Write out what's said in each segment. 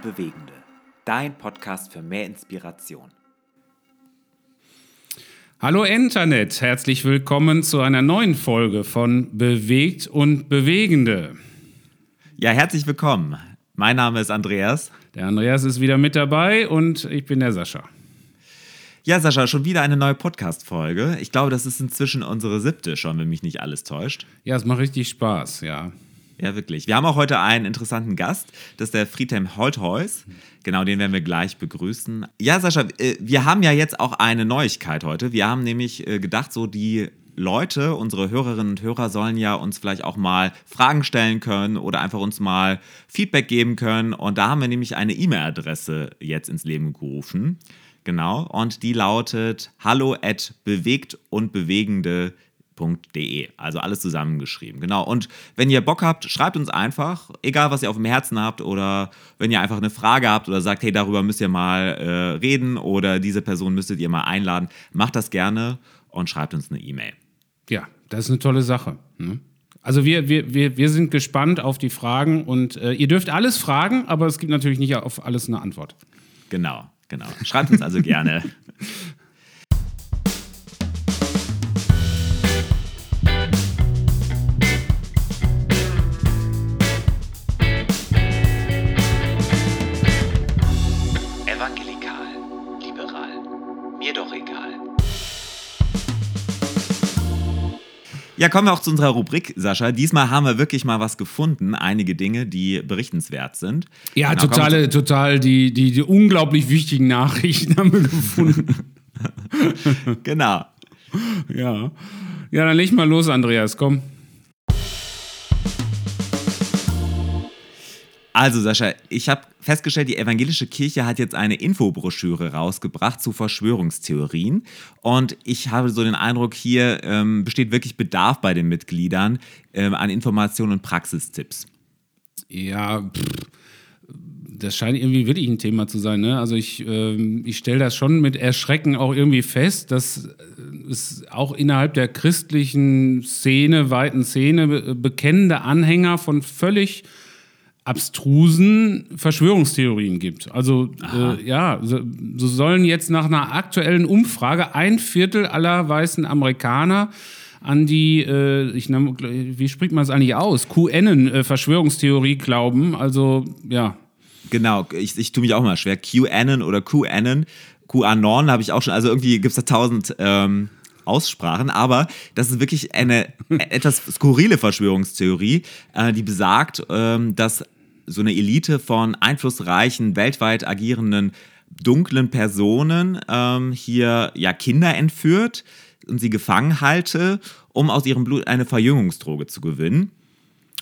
und Bewegende. Dein Podcast für mehr Inspiration. Hallo Internet, herzlich willkommen zu einer neuen Folge von Bewegt und Bewegende. Ja, herzlich willkommen. Mein Name ist Andreas. Der Andreas ist wieder mit dabei und ich bin der Sascha. Ja, Sascha, schon wieder eine neue Podcast-Folge. Ich glaube, das ist inzwischen unsere siebte schon, wenn mich nicht alles täuscht. Ja, es macht richtig Spaß, ja. Ja, wirklich. Wir haben auch heute einen interessanten Gast. Das ist der Friedhelm Holthaus. Genau, den werden wir gleich begrüßen. Ja, Sascha, äh, wir haben ja jetzt auch eine Neuigkeit heute. Wir haben nämlich äh, gedacht, so die Leute, unsere Hörerinnen und Hörer sollen ja uns vielleicht auch mal Fragen stellen können oder einfach uns mal Feedback geben können. Und da haben wir nämlich eine E-Mail-Adresse jetzt ins Leben gerufen. Genau. Und die lautet hallo at bewegt und bewegende De. Also alles zusammengeschrieben. Genau. Und wenn ihr Bock habt, schreibt uns einfach, egal was ihr auf dem Herzen habt oder wenn ihr einfach eine Frage habt oder sagt, hey, darüber müsst ihr mal äh, reden oder diese Person müsstet ihr mal einladen, macht das gerne und schreibt uns eine E-Mail. Ja, das ist eine tolle Sache. Ne? Also wir, wir, wir, wir sind gespannt auf die Fragen und äh, ihr dürft alles fragen, aber es gibt natürlich nicht auf alles eine Antwort. Genau, genau. Schreibt uns also gerne. Ja, kommen wir auch zu unserer Rubrik, Sascha. Diesmal haben wir wirklich mal was gefunden, einige Dinge, die berichtenswert sind. Ja, Genau, totale, total, die, die, die unglaublich wichtigen Nachrichten haben wir gefunden. Genau. ja. Ja, dann leg mal los, Andreas, komm. Also, Sascha, ich habe festgestellt, die evangelische Kirche hat jetzt eine Infobroschüre rausgebracht zu Verschwörungstheorien. Und ich habe so den Eindruck, hier ähm, besteht wirklich Bedarf bei den Mitgliedern ähm, an Informationen und Praxistipps. Ja, das scheint irgendwie wirklich ein Thema zu sein. Ne? Also ich, ähm, ich stelle das schon mit Erschrecken auch irgendwie fest, dass es auch innerhalb der christlichen Szene, weiten Szene, be bekennende Anhänger von völlig abstrusen Verschwörungstheorien gibt. Also äh, ja, so, so sollen jetzt nach einer aktuellen Umfrage ein Viertel aller weißen Amerikaner an die, äh, ich nenn, wie spricht man es eigentlich aus, QAnon-Verschwörungstheorie glauben. Also ja, Genau, ich, ich tue mich auch mal schwer. QAnon oder QAnon, QAnon habe ich auch schon, also irgendwie gibt es da tausend ähm, Aussprachen, aber das ist wirklich eine etwas skurrile Verschwörungstheorie, äh, die besagt, ähm, dass so eine Elite von einflussreichen, weltweit agierenden dunklen Personen ähm, hier ja Kinder entführt und sie gefangen halte, um aus ihrem Blut eine Verjüngungsdroge zu gewinnen.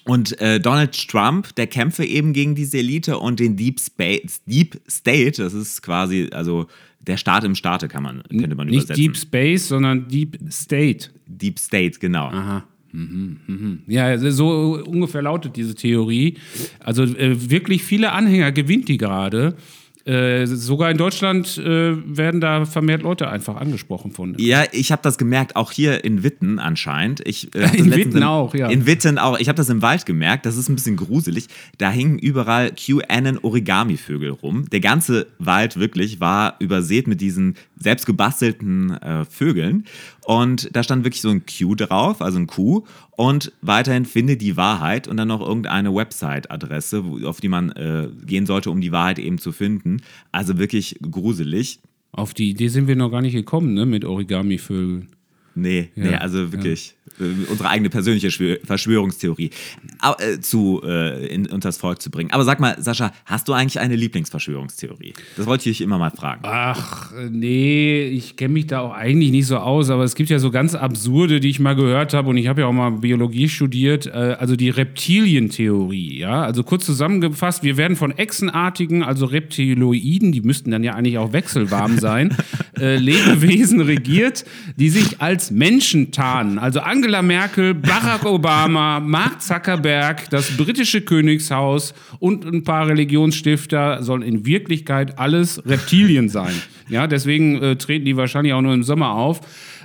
Und äh, Donald Trump, der kämpfe eben gegen diese Elite und den Deep, Space, Deep State, das ist quasi, also der Staat im Staate kann man, könnte man nicht übersetzen. Deep Space, sondern Deep State. Deep State, genau. Aha. Mhm, mhm. Ja, so ungefähr lautet diese Theorie. Also äh, wirklich viele Anhänger gewinnt die gerade. Äh, sogar in Deutschland äh, werden da vermehrt Leute einfach angesprochen von. Ja, ich habe das gemerkt, auch hier in Witten anscheinend. Ich, äh, In Witten auch, ja. In Witten auch. Ich habe das im Wald gemerkt, das ist ein bisschen gruselig. Da hingen überall QAnon-Origami-Vögel rum. Der ganze Wald wirklich war übersät mit diesen selbst gebastelten äh, Vögeln. Und da stand wirklich so ein Q drauf, also ein Q. Und weiterhin finde die Wahrheit und dann noch irgendeine Website-Adresse, auf die man äh, gehen sollte, um die Wahrheit eben zu finden. Also wirklich gruselig. Auf die Idee sind wir noch gar nicht gekommen, ne, mit Origami-Vögeln. Nee, nee, also wirklich äh, unsere eigene persönliche Schwör Verschwörungstheorie äh, zu äh, in, unters Volk zu bringen. Aber sag mal, Sascha, hast du eigentlich eine Lieblingsverschwörungstheorie? Das wollte ich dich immer mal fragen. Ach, äh, nee, ich kenne mich da auch eigentlich nicht so aus, aber es gibt ja so ganz absurde, die ich mal gehört habe und ich habe ja auch mal Biologie studiert, äh, also die Reptilientheorie, ja, also kurz zusammengefasst, wir werden von Echsenartigen, also Reptiloiden, die müssten dann ja eigentlich auch wechselwarm sein, Lebewesen regiert, die sich als Menschen tarnen. Also Angela Merkel, Barack Obama, Mark Zuckerberg, das britische Königshaus und ein paar Religionsstifter sollen in Wirklichkeit alles Reptilien sein. Ja, deswegen äh, treten die wahrscheinlich auch nur im Sommer auf.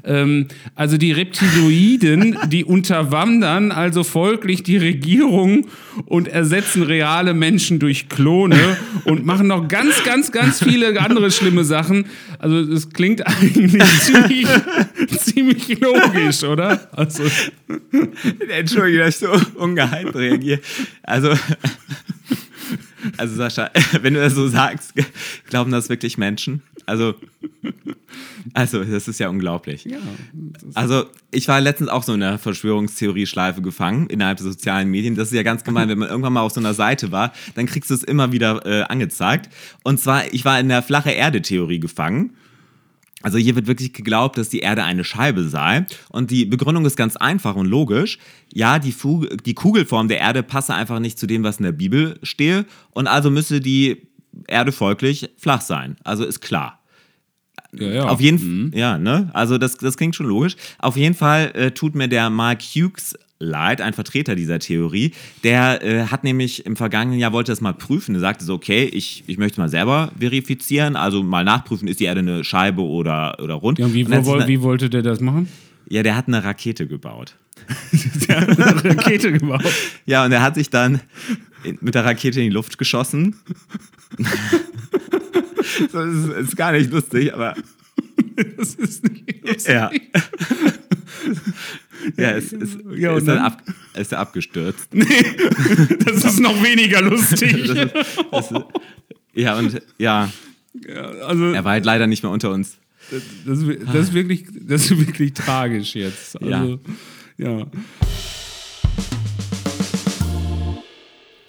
Ähm, also die Reptiloiden, die unterwandern also folglich die Regierung und ersetzen reale Menschen durch Klone und machen noch ganz, ganz, ganz viele andere schlimme Sachen. Also das klingt eigentlich ziemlich, ziemlich logisch, oder? Also, Entschuldige, dass ich so ungeheim reagiere. Also, also Sascha, wenn du das so sagst, glauben das wirklich Menschen? Also, also das ist ja unglaublich. ja, Also, ich war letztens auch so in einer Verschwörungstheorie-Schleife gefangen innerhalb der sozialen Medien. Das ist ja ganz gemein, wenn man irgendwann mal auf so einer Seite war, dann kriegst du es immer wieder äh, angezeigt. Und zwar, ich war in der flache Erde-Theorie gefangen. Also hier wird wirklich geglaubt, dass die Erde eine Scheibe sei. Und die Begründung ist ganz einfach und logisch. Ja, die, Fu die Kugelform der Erde passe einfach nicht zu dem, was in der Bibel stehe. Und also müsse die Erde folglich flach sein. Also ist klar. ja, ja. Auf jeden Fall, ja, ne? Also das, das klingt schon logisch. Auf jeden Fall äh, tut mir der Mark Hughes leid, ein Vertreter dieser Theorie. Der äh, hat nämlich im vergangenen Jahr wollte das mal prüfen. Er sagte so, okay, ich, ich möchte mal selber verifizieren, also mal nachprüfen, ist die Erde eine Scheibe oder, oder rund. Ja, wie, wo, eine- wie wollte der das machen? ja, der hat eine Rakete gebaut. Der hat eine Rakete gebaut. Ja, und er hat sich dann mit der Rakete in die Luft geschossen. das ist, ist gar nicht lustig, aber Das ist nicht lustig. ja. ja, es, es, Ja, ist, dann dann? ab, ist er abgestürzt. Das ist noch weniger lustig. Das, das, ja, und ja, Ja, also, er war halt leider nicht mehr unter uns. das, ist- das, ist wirklich, das ist wirklich tragisch jetzt. Also, ja.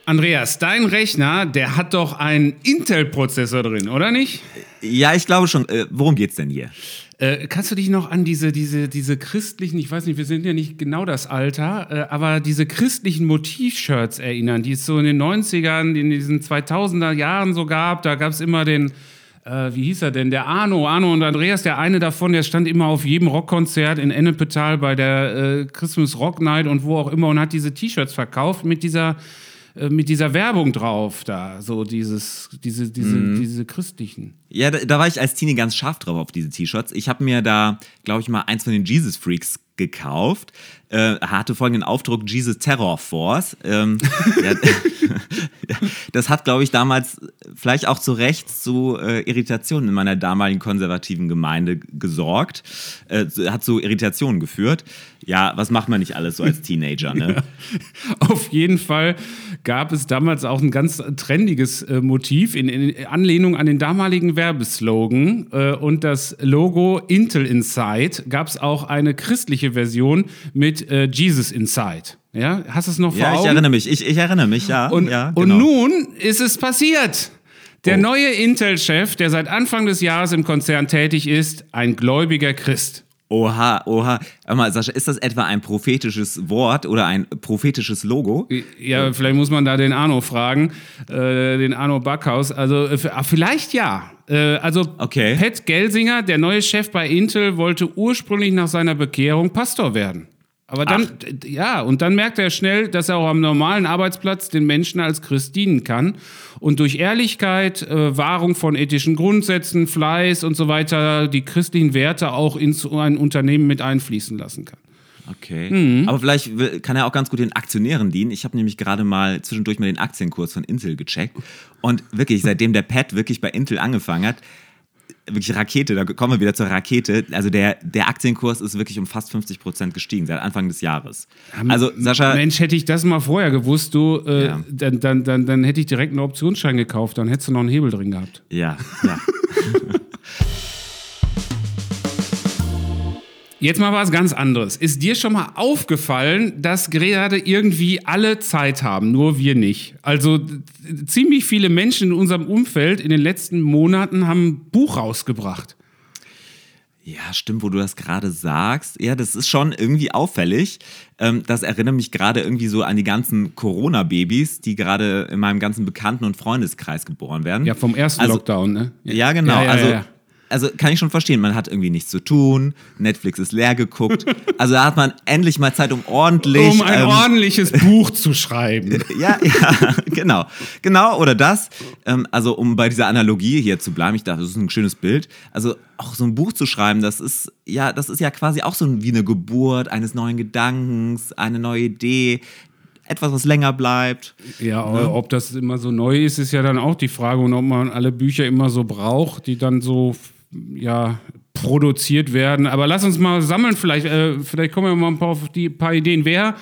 Andreas, dein Rechner, der hat doch einen Intel-Prozessor drin, oder nicht? Ja, ich glaube schon. Äh, worum geht's denn hier? Äh, kannst du dich noch an diese, diese, diese christlichen, ich weiß nicht, wir sind ja nicht genau das Alter, äh, aber diese christlichen Motiv-Shirts erinnern, die es so in den 90ern, in diesen 2000er Jahren so gab. Da gab es immer den, äh, wie hieß er denn, der Arno, Arno und Andreas, der eine davon, der stand immer auf jedem Rockkonzert in Ennepetal bei der äh, Christmas Rock Night und wo auch immer und hat diese T-Shirts verkauft mit dieser äh, mit dieser Werbung drauf da, so dieses, diese, diese, diese christlichen. Ja, da, da war ich als Teenie ganz scharf drauf auf diese T-Shirts. Ich habe mir da, glaube ich, mal eins von den Jesus Freaks gekauft. Äh, hatte folgenden Aufdruck Jesus Terror Force. Ähm, ja, ja, das hat, glaube ich, damals vielleicht auch zu Recht zu äh, Irritationen in meiner damaligen konservativen Gemeinde gesorgt. Äh, hat zu Irritationen geführt. Ja, was macht man nicht alles so als Teenager, ne? Auf jeden Fall gab es damals auch ein ganz trendiges äh, Motiv in, in Anlehnung an den damaligen Werbeslogan äh, und das Logo Intel Inside gab es auch eine christliche Version mit äh, Jesus Inside. Ja, hast du es noch vor Ja, ich Augen? erinnere mich. Ich, ich erinnere mich, ja. Und, ja, und genau. nun ist es passiert. Der Oh. neue Intel-Chef, der seit Anfang des Jahres im Konzern tätig ist, ein gläubiger Christ. Oha, oha. Hör mal, Sascha, ist das etwa ein prophetisches Wort oder ein prophetisches Logo? Ja, vielleicht muss man da den Arno fragen, äh, den Arno Backhaus. Also äh, ah, vielleicht ja. Äh, also Okay. Pat Gelsinger, der neue Chef bei Intel, wollte ursprünglich nach seiner Bekehrung Pastor werden. Aber dann, d- ja, und dann merkt er schnell, dass er auch am normalen Arbeitsplatz den Menschen als Christ dienen kann und durch Ehrlichkeit, äh, Wahrung von ethischen Grundsätzen, Fleiß und so weiter die christlichen Werte auch in so ein Unternehmen mit einfließen lassen kann. Okay. Mhm. Aber vielleicht kann er auch ganz gut den Aktionären dienen. Ich habe nämlich gerade mal zwischendurch mal den Aktienkurs von Intel gecheckt. Und wirklich, seitdem der Pat wirklich bei Intel angefangen hat, wirklich Rakete, da kommen wir wieder zur Rakete. Also der, der Aktienkurs ist wirklich um fast 50 Prozent gestiegen seit Anfang des Jahres. Also Sascha, Mensch, hätte ich das mal vorher gewusst, du, äh, Ja. dann, dann, dann, dann hätte ich direkt einen Optionsschein gekauft, dann hättest du noch einen Hebel drin gehabt. ja, ja. Jetzt mal was ganz anderes. Ist dir schon mal aufgefallen, dass gerade irgendwie alle Zeit haben, nur wir nicht? Also ziemlich viele Menschen in unserem Umfeld in den letzten Monaten haben ein Buch rausgebracht. Ja, stimmt, wo du das gerade sagst. Ja, das ist schon irgendwie auffällig. Ähm, das erinnert mich gerade irgendwie so an die ganzen Corona-Babys, die gerade in meinem ganzen Bekannten- und Freundeskreis geboren werden. Ja, vom ersten Also- Lockdown, ne? Ja, genau. Ja, ja, also ja. Also kann ich schon verstehen, man hat irgendwie nichts zu tun, Netflix ist leer geguckt. Also da hat man endlich mal Zeit, um ordentlich. Um ein ähm, ordentliches Buch zu schreiben. ja, ja, genau. Genau, oder das. Ähm, also, um bei dieser Analogie hier zu bleiben, ich dachte, das ist ein schönes Bild. Also, auch so ein Buch zu schreiben, das ist ja, das ist ja quasi auch so wie eine Geburt eines neuen Gedankens, eine neue Idee, etwas, was länger bleibt. Ja, aber ob das immer so neu ist, ist ja dann auch die Frage und ob man alle Bücher immer so braucht, die dann so ja produziert werden. Aber lass uns mal sammeln, vielleicht, äh, vielleicht kommen wir mal ein paar auf die paar Ideen. Wer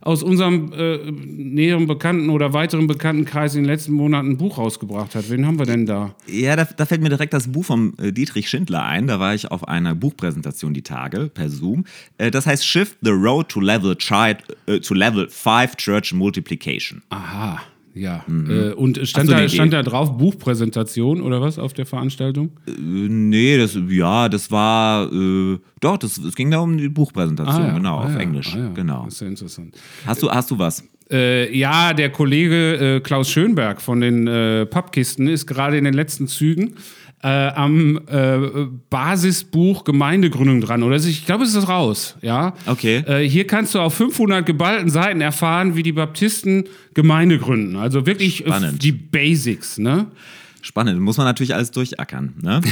aus unserem äh, näheren Bekannten oder weiteren Bekanntenkreis in den letzten Monaten ein Buch rausgebracht hat. Wen haben wir denn da? Ja, da, da fällt mir direkt das Buch von äh, Dietrich Schindler ein. Da war ich auf einer Buchpräsentation die Tage per Zoom. Äh, das heißt Shift the Road to Level, Child, äh, to level 5 Church Multiplication. Aha. Ja. Äh, und stand, eine da, stand da drauf Buchpräsentation oder was auf der Veranstaltung? Äh, nee, das, ja, das war, äh, doch, das, es ging da um die Buchpräsentation, Ah, ja. genau, Ah, auf ja. Englisch. Ah, ja. Genau. Das ist ja interessant. Hast du, hast du was? Äh, ja, der Kollege äh, Klaus Schönberg von den äh, Pappkisten ist gerade in den letzten Zügen äh, am äh, Basisbuch Gemeindegründung dran. Oder ich glaube, es ist raus. Ja. Okay. Äh, hier kannst du auf 500 geballten Seiten erfahren, wie die Baptisten Gemeinde gründen. Also wirklich äh, Spannend. die Basics. Ne? Spannend, muss man natürlich alles durchackern, ne?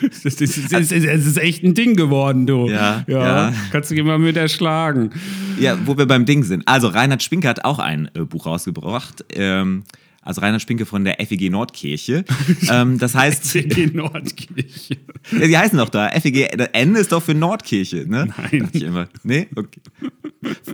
Das ist, ist, ist, echt ein Ding geworden, du. Ja, ja. Kannst du mal mit erschlagen. Ja, wo wir beim Ding sind. Also, Reinhard Spinke hat auch ein äh, Buch rausgebracht. Ähm, also Reinhard Spinke von der FEG Nordkirche. ähm, das heißt, Die Nordkirche. ja, die heißen doch da. FEG, das N ist doch für Nordkirche, ne? Nein. Dachte Ich immer. Nee? Okay.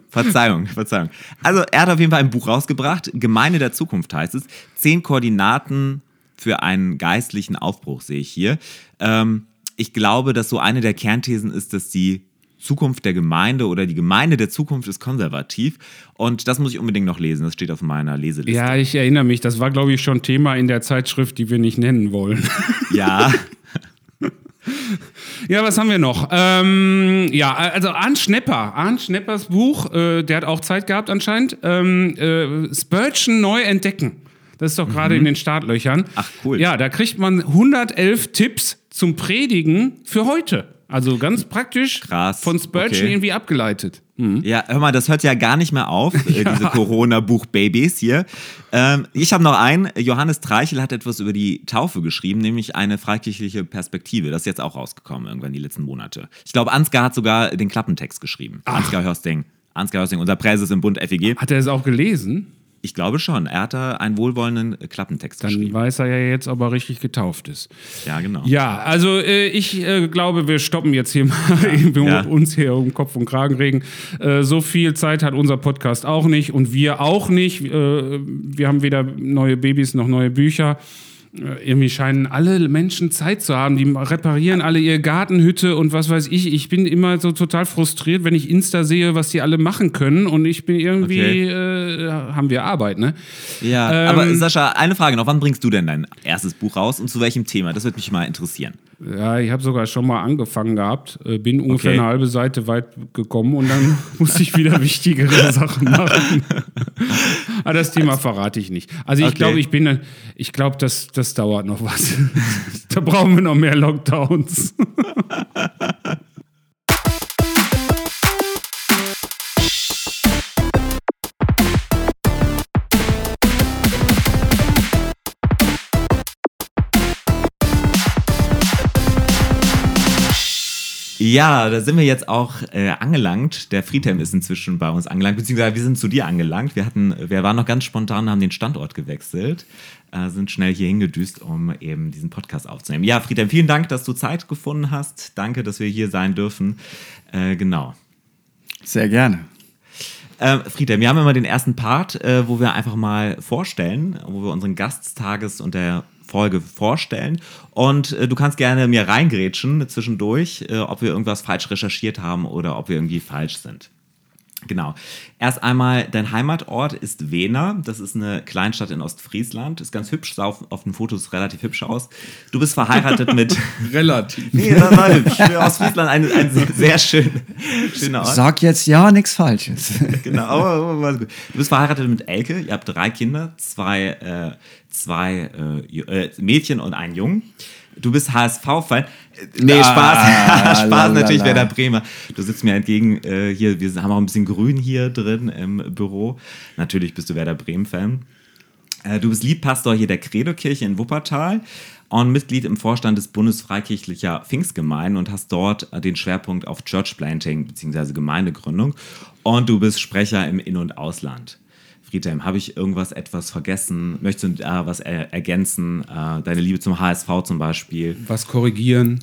Verzeihung, Verzeihung. Also, er hat auf jeden Fall ein Buch rausgebracht. Gemeinde der Zukunft heißt es. Zehn Koordinaten für einen geistlichen Aufbruch, sehe ich hier. Ähm, ich glaube, dass so eine der Kernthesen ist, dass die Zukunft der Gemeinde oder die Gemeinde der Zukunft ist konservativ. Und das muss ich unbedingt noch lesen. Das steht auf meiner Leseliste. Ja, ich erinnere mich. Das war, glaube ich, schon Thema in der Zeitschrift, die wir nicht nennen wollen. ja. ja, was haben wir noch? Ähm, ja, also Arndt Schnepper. Arndt Schneppers Buch, äh, der hat auch Zeit gehabt anscheinend. Ähm, äh, Spurgeon neu entdecken. Das ist doch gerade in den Startlöchern. Mhm. Ach, cool. Ja, da kriegt man 111 Tipps zum Predigen für heute. Also ganz praktisch Krass, von Spurgeon okay. irgendwie abgeleitet. Ja, hör mal, das hört ja gar nicht mehr auf, äh, diese Corona-Buch-Babys hier. Ähm, ich habe noch einen. Johannes Treichel hat etwas über die Taufe geschrieben, nämlich eine freikirchliche Perspektive. Das ist jetzt auch rausgekommen, irgendwann die letzten Monate. Ich glaube, Ansgar hat sogar den Klappentext geschrieben. Ansgar Hörsting. Ansgar Hörsting, unser Präses im Bund FEG. Hat er es auch gelesen? Ich glaube schon. Er hat da einen wohlwollenden Klappentext Dann geschrieben. weiß er ja jetzt, ob er richtig getauft ist. Ja, genau. Ja, also äh, ich äh, glaube, wir stoppen jetzt hier mal, Ja. uns hier um Kopf und Kragen regen. Äh, so viel Zeit hat unser Podcast auch nicht und wir auch nicht. Äh, wir haben weder neue Babys noch neue Bücher. Äh, Irgendwie scheinen alle Menschen Zeit zu haben. Die reparieren alle ihre Gartenhütte und was weiß ich. Ich bin immer so total frustriert, wenn ich Insta sehe, was die alle machen können. Und ich bin irgendwie, äh, haben wir Arbeit, ne? Ja, Ähm, aber Sascha, eine Frage noch. Wann bringst du denn dein erstes Buch raus und zu welchem Thema? Das würde mich mal interessieren. Ja, ich habe sogar schon mal angefangen gehabt, äh, bin ungefähr Okay. eine halbe Seite weit gekommen und dann musste ich wieder wichtigere Sachen machen. Aber das Thema verrate ich nicht. Also ich Okay. glaube, ich bin, ich glaube, das, das dauert noch was. da brauchen wir noch mehr Lockdowns. Ja, da sind wir jetzt auch äh, angelangt. Der Friedhelm ist inzwischen bei uns angelangt, beziehungsweise wir sind zu dir angelangt. Wir, hatten, wir waren noch ganz spontan, haben den Standort gewechselt, äh, sind schnell hier hingedüst, um eben diesen Podcast aufzunehmen. Ja, Friedhelm, vielen Dank, dass du Zeit gefunden hast. Danke, dass wir hier sein dürfen. Äh, genau. Sehr gerne. Äh, Friedhelm, wir haben immer den ersten Part, äh, wo wir einfach mal vorstellen, wo wir unseren Gast des Tages und der Folge vorstellen. Und äh, du kannst gerne mir reingrätschen zwischendurch, äh, ob wir irgendwas falsch recherchiert haben oder ob wir irgendwie falsch sind. Genau. Erst einmal, dein Heimatort ist Wena. Das ist eine Kleinstadt in Ostfriesland. Ist ganz hübsch, sah auf, auf den Fotos relativ hübsch aus. Du bist verheiratet mit. Relativ. nee, das war hübsch. Für Ostfriesland ein, ein sehr, sehr schön, schöner Ort. Sag jetzt ja nichts Falsches. genau, aber, aber war gut. Du bist verheiratet mit Elke, ihr habt drei Kinder, zwei, äh, zwei äh, äh, Mädchen und einen Jungen. Du bist HSV-Fan. Nee, Ah, Spaß. Spaß la, la, natürlich, la. Werder Bremer. Du sitzt mir entgegen äh, hier. Wir haben auch ein bisschen grün hier drin im Büro. Natürlich bist du Werder Bremen-Fan. Äh, Du bist Liedpastor hier der Credo-Kirche in Wuppertal und Mitglied im Vorstand des Bundesfreikirchlicher Pfingstgemeinden und hast dort äh, den Schwerpunkt auf Church Planting bzw. Gemeindegründung. Und du bist Sprecher im In- und Ausland. Friedhelm, habe ich irgendwas etwas vergessen? Möchtest du da was er ergänzen? Äh, deine Liebe zum HSV zum Beispiel? Was korrigieren?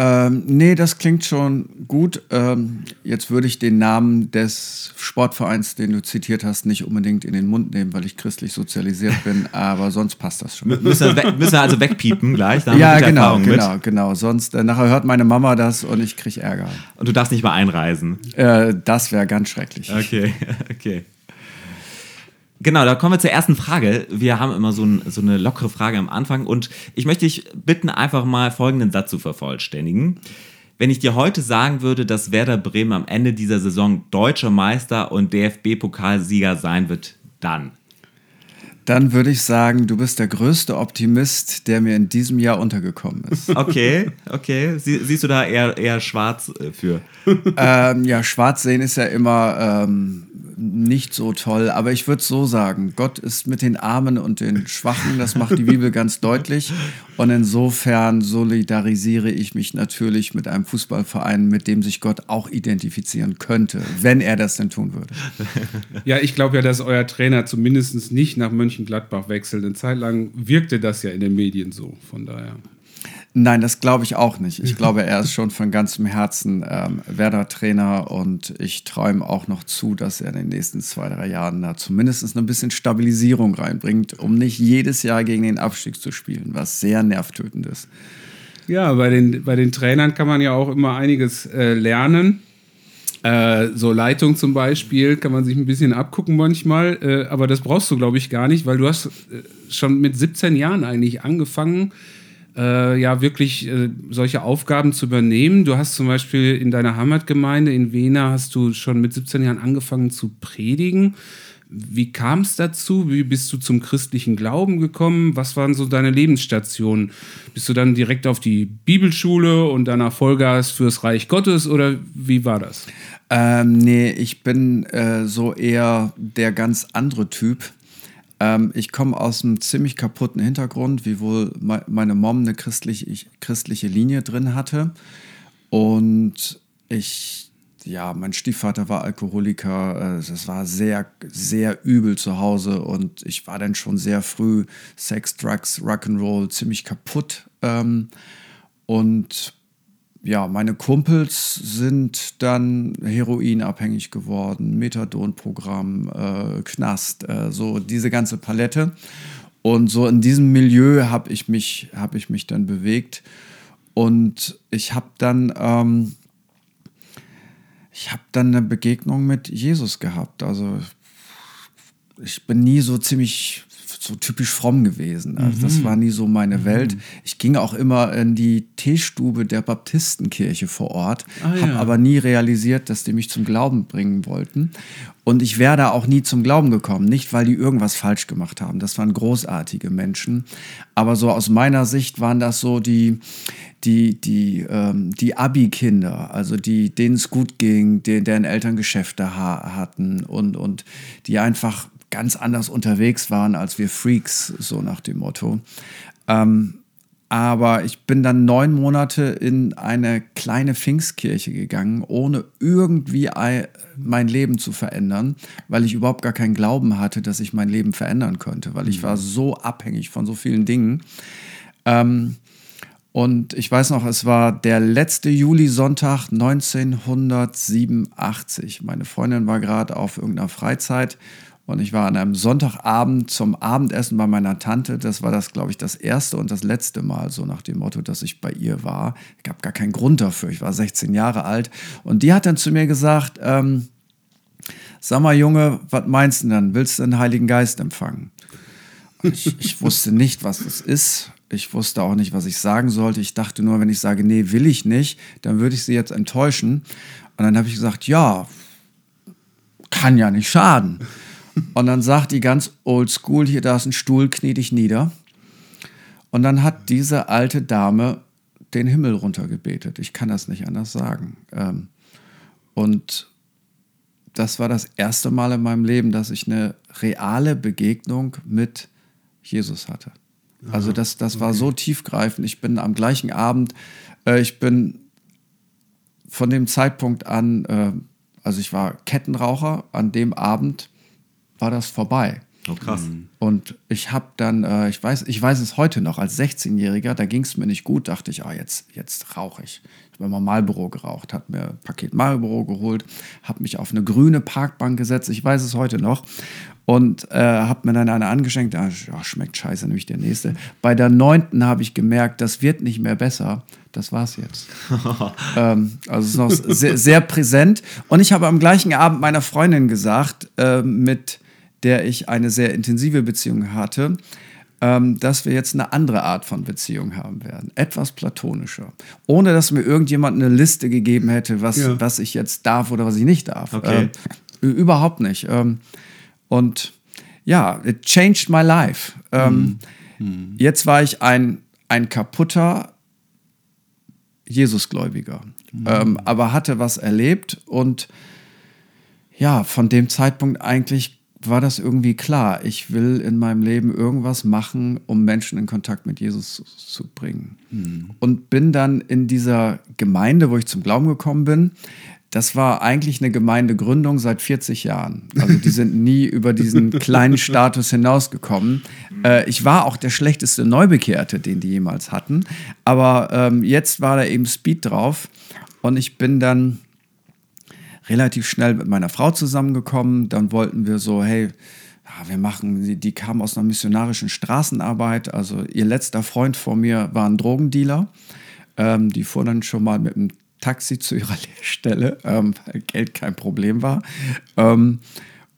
Ähm, nee, das klingt schon gut. Ähm, jetzt würde ich den Namen des Sportvereins, den du zitiert hast, nicht unbedingt in den Mund nehmen, weil ich christlich sozialisiert bin, aber sonst passt das schon. Müssen wir, müssen wir also wegpiepen gleich? Ja, genau, Erfahrungen mit. genau, genau. Sonst äh, nachher hört meine Mama das und ich kriege Ärger. Und du darfst nicht mal einreisen. Äh, das wäre ganz schrecklich. Okay, okay. Genau, da kommen wir zur ersten Frage. Wir haben immer so, ein, so eine lockere Frage am Anfang und ich möchte dich bitten, einfach mal folgenden Satz zu vervollständigen. Wenn ich dir heute sagen würde, dass Werder Bremen am Ende dieser Saison deutscher Meister und DFB-Pokalsieger sein wird, dann. Dann würde ich sagen, du bist der größte Optimist, der mir in diesem Jahr untergekommen ist. Okay, okay. Sie, siehst du da eher, eher schwarz äh, für? ähm, ja, schwarz sehen ist ja immer ähm, nicht so toll, aber ich würde so sagen, Gott ist mit den Armen und den Schwachen, das macht die Bibel ganz deutlich. Und insofern solidarisiere ich mich natürlich mit einem Fußballverein, mit dem sich Gott auch identifizieren könnte, wenn er das denn tun würde. Ja, ich glaube ja, dass euer Trainer zumindest nicht nach Mönchengladbach wechselt. Eine Zeit lang wirkte das ja in den Medien so. Von daher. Nein, das glaube ich auch nicht. Ich glaube, er ist schon von ganzem Herzen ähm, Werder-Trainer und ich träume auch noch zu, dass er in den nächsten zwei, drei Jahren da zumindest ein bisschen Stabilisierung reinbringt, um nicht jedes Jahr gegen den Abstieg zu spielen, was sehr nervtötend ist. Ja, bei den, bei den Trainern kann man ja auch immer einiges äh, lernen. Äh, so Leitung zum Beispiel kann man sich ein bisschen abgucken manchmal, äh, aber das brauchst du, glaube ich, gar nicht, weil du hast äh, schon mit 17 Jahren eigentlich angefangen, äh, ja wirklich äh, solche Aufgaben zu übernehmen. Du hast zum Beispiel in deiner Heimatgemeinde in Wena hast du schon mit 17 Jahren angefangen zu predigen. Wie kam es dazu? Wie bist du zum christlichen Glauben gekommen? Was waren so deine Lebensstationen? Bist du dann direkt auf die Bibelschule und danach Vollgas fürs Reich Gottes oder wie war das? Ähm, nee, ich bin äh, so eher der ganz andere Typ. Ähm, ich komme aus einem ziemlich kaputten Hintergrund, wiewohl me meine Mom eine christliche, ich, christliche Linie drin hatte. Und ich, ja, mein Stiefvater war Alkoholiker. Äh, das war sehr, sehr übel zu Hause. Und ich war dann schon sehr früh Sex, Drugs, Rock'n'Roll ziemlich kaputt. Ähm, und ja, meine Kumpels sind dann heroinabhängig geworden, Methadonprogramm, äh, Knast, äh, so diese ganze Palette. Und so in diesem Milieu habe ich, mich- hab ich mich dann bewegt. Und ich habe dann, ähm, ich habe dann eine Begegnung mit Jesus gehabt. Also ich bin nie so ziemlich so typisch fromm gewesen. Also das war nie so meine Welt. Ich ging auch immer in die Teestube der Baptistenkirche vor Ort, Ah, habe ja. aber nie realisiert, dass die mich zum Glauben bringen wollten. Und ich wäre da auch nie zum Glauben gekommen. Nicht, weil die irgendwas falsch gemacht haben. Das waren großartige Menschen. Aber so aus meiner Sicht waren das so die, die, die, ähm, die Abi-Kinder, also die, denen es gut ging, die, deren Eltern Geschäfte ha hatten und, und die einfach ganz anders unterwegs waren als wir Freaks, so nach dem Motto. Ähm, aber ich bin dann neun Monate in eine kleine Pfingstkirche gegangen, ohne irgendwie ei- mein Leben zu verändern, weil ich überhaupt gar keinen Glauben hatte, dass ich mein Leben verändern könnte, weil ich war so abhängig von so vielen Dingen. Ähm, und ich weiß noch, es war der letzte Julisonntag 1987. Meine Freundin war gerade auf irgendeiner Freizeit und ich war an einem Sonntagabend zum Abendessen bei meiner Tante. Das war das, glaube ich, das erste und das letzte Mal, so nach dem Motto, dass ich bei ihr war. Es gab gar keinen Grund dafür. Ich war 16 Jahre alt. Und die hat dann zu mir gesagt, ähm, sag mal Junge, was meinst du denn? Willst du den Heiligen Geist empfangen? Ich, ich wusste nicht, was das ist. Ich wusste auch nicht, was ich sagen sollte. Ich dachte nur, wenn ich sage, nee, will ich nicht, dann würde ich sie jetzt enttäuschen. Und dann habe ich gesagt, ja, kann ja nicht schaden. Und dann sagt die ganz old school, hier, da ist ein Stuhl, knie dich nieder. Und dann hat diese alte Dame den Himmel runtergebetet. Ich kann das nicht anders sagen. Ähm, und das war das erste Mal in meinem Leben, dass ich eine reale Begegnung mit Jesus hatte. Also das, das war so tiefgreifend. Ich bin am gleichen Abend, äh, ich bin von dem Zeitpunkt an, äh, also ich war Kettenraucher, an dem Abend war das vorbei. Oh, krass. Und ich habe dann, äh, ich, weiß, ich weiß es heute noch, als 16-Jähriger, da ging es mir nicht gut, dachte ich, ah, jetzt, jetzt rauche ich. Ich habe mal Marlboro geraucht, habe mir ein Paket Marlboro geholt, habe mich auf eine grüne Parkbank gesetzt, ich weiß es heute noch. Und äh, habe mir dann eine angeschenkt, ah, sch- schmeckt scheiße, nämlich der nächste. Bei der neunten habe ich gemerkt, das wird nicht mehr besser. Das war's jetzt. ähm, also es ist noch sehr, sehr präsent. Und ich habe am gleichen Abend meiner Freundin gesagt, äh, mit der ich eine sehr intensive Beziehung hatte, ähm, dass wir jetzt eine andere Art von Beziehung haben werden. Etwas platonischer. Ohne dass mir irgendjemand eine Liste gegeben hätte, was, Ja. was ich jetzt darf oder was ich nicht darf. Okay. Ähm, überhaupt nicht. Ähm, und ja, it changed my life. Ähm, Jetzt war ich ein, ein kaputter Jesusgläubiger, ähm, aber hatte was erlebt und ja, von dem Zeitpunkt eigentlich war das irgendwie klar. Ich will in meinem Leben irgendwas machen, um Menschen in Kontakt mit Jesus zu, bringen. Und bin dann in dieser Gemeinde, wo ich zum Glauben gekommen bin, das war eigentlich eine Gemeindegründung seit 40 Jahren. Also die sind nie über diesen kleinen Status hinausgekommen. Äh, ich war auch der schlechteste Neubekehrte, den die jemals hatten. Aber ähm, jetzt war da eben Speed drauf. Und ich bin dann relativ schnell mit meiner Frau zusammengekommen. Dann wollten wir so, hey, ja, wir machen, die, die kam aus einer missionarischen Straßenarbeit. Also ihr letzter Freund vor mir war ein Drogendealer. Ähm, die fuhr dann schon mal mit dem Taxi zu ihrer Lehrstelle, ähm, weil Geld kein Problem war. Ähm,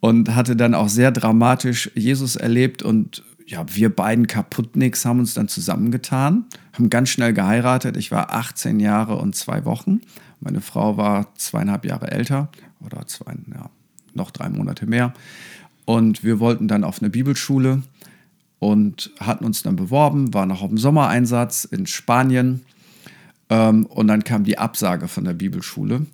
und hatte dann auch sehr dramatisch Jesus erlebt und ja, wir beiden Kaputtnicks haben uns dann zusammengetan, haben ganz schnell geheiratet. Ich war 18 Jahre und zwei Wochen. Meine Frau war zweieinhalb Jahre älter oder zwei, ja, noch drei Monate mehr. Und wir wollten dann auf eine Bibelschule und hatten uns dann beworben, waren noch auf dem Sommereinsatz in Spanien. Ähm, und dann kam die Absage von der Bibelschule.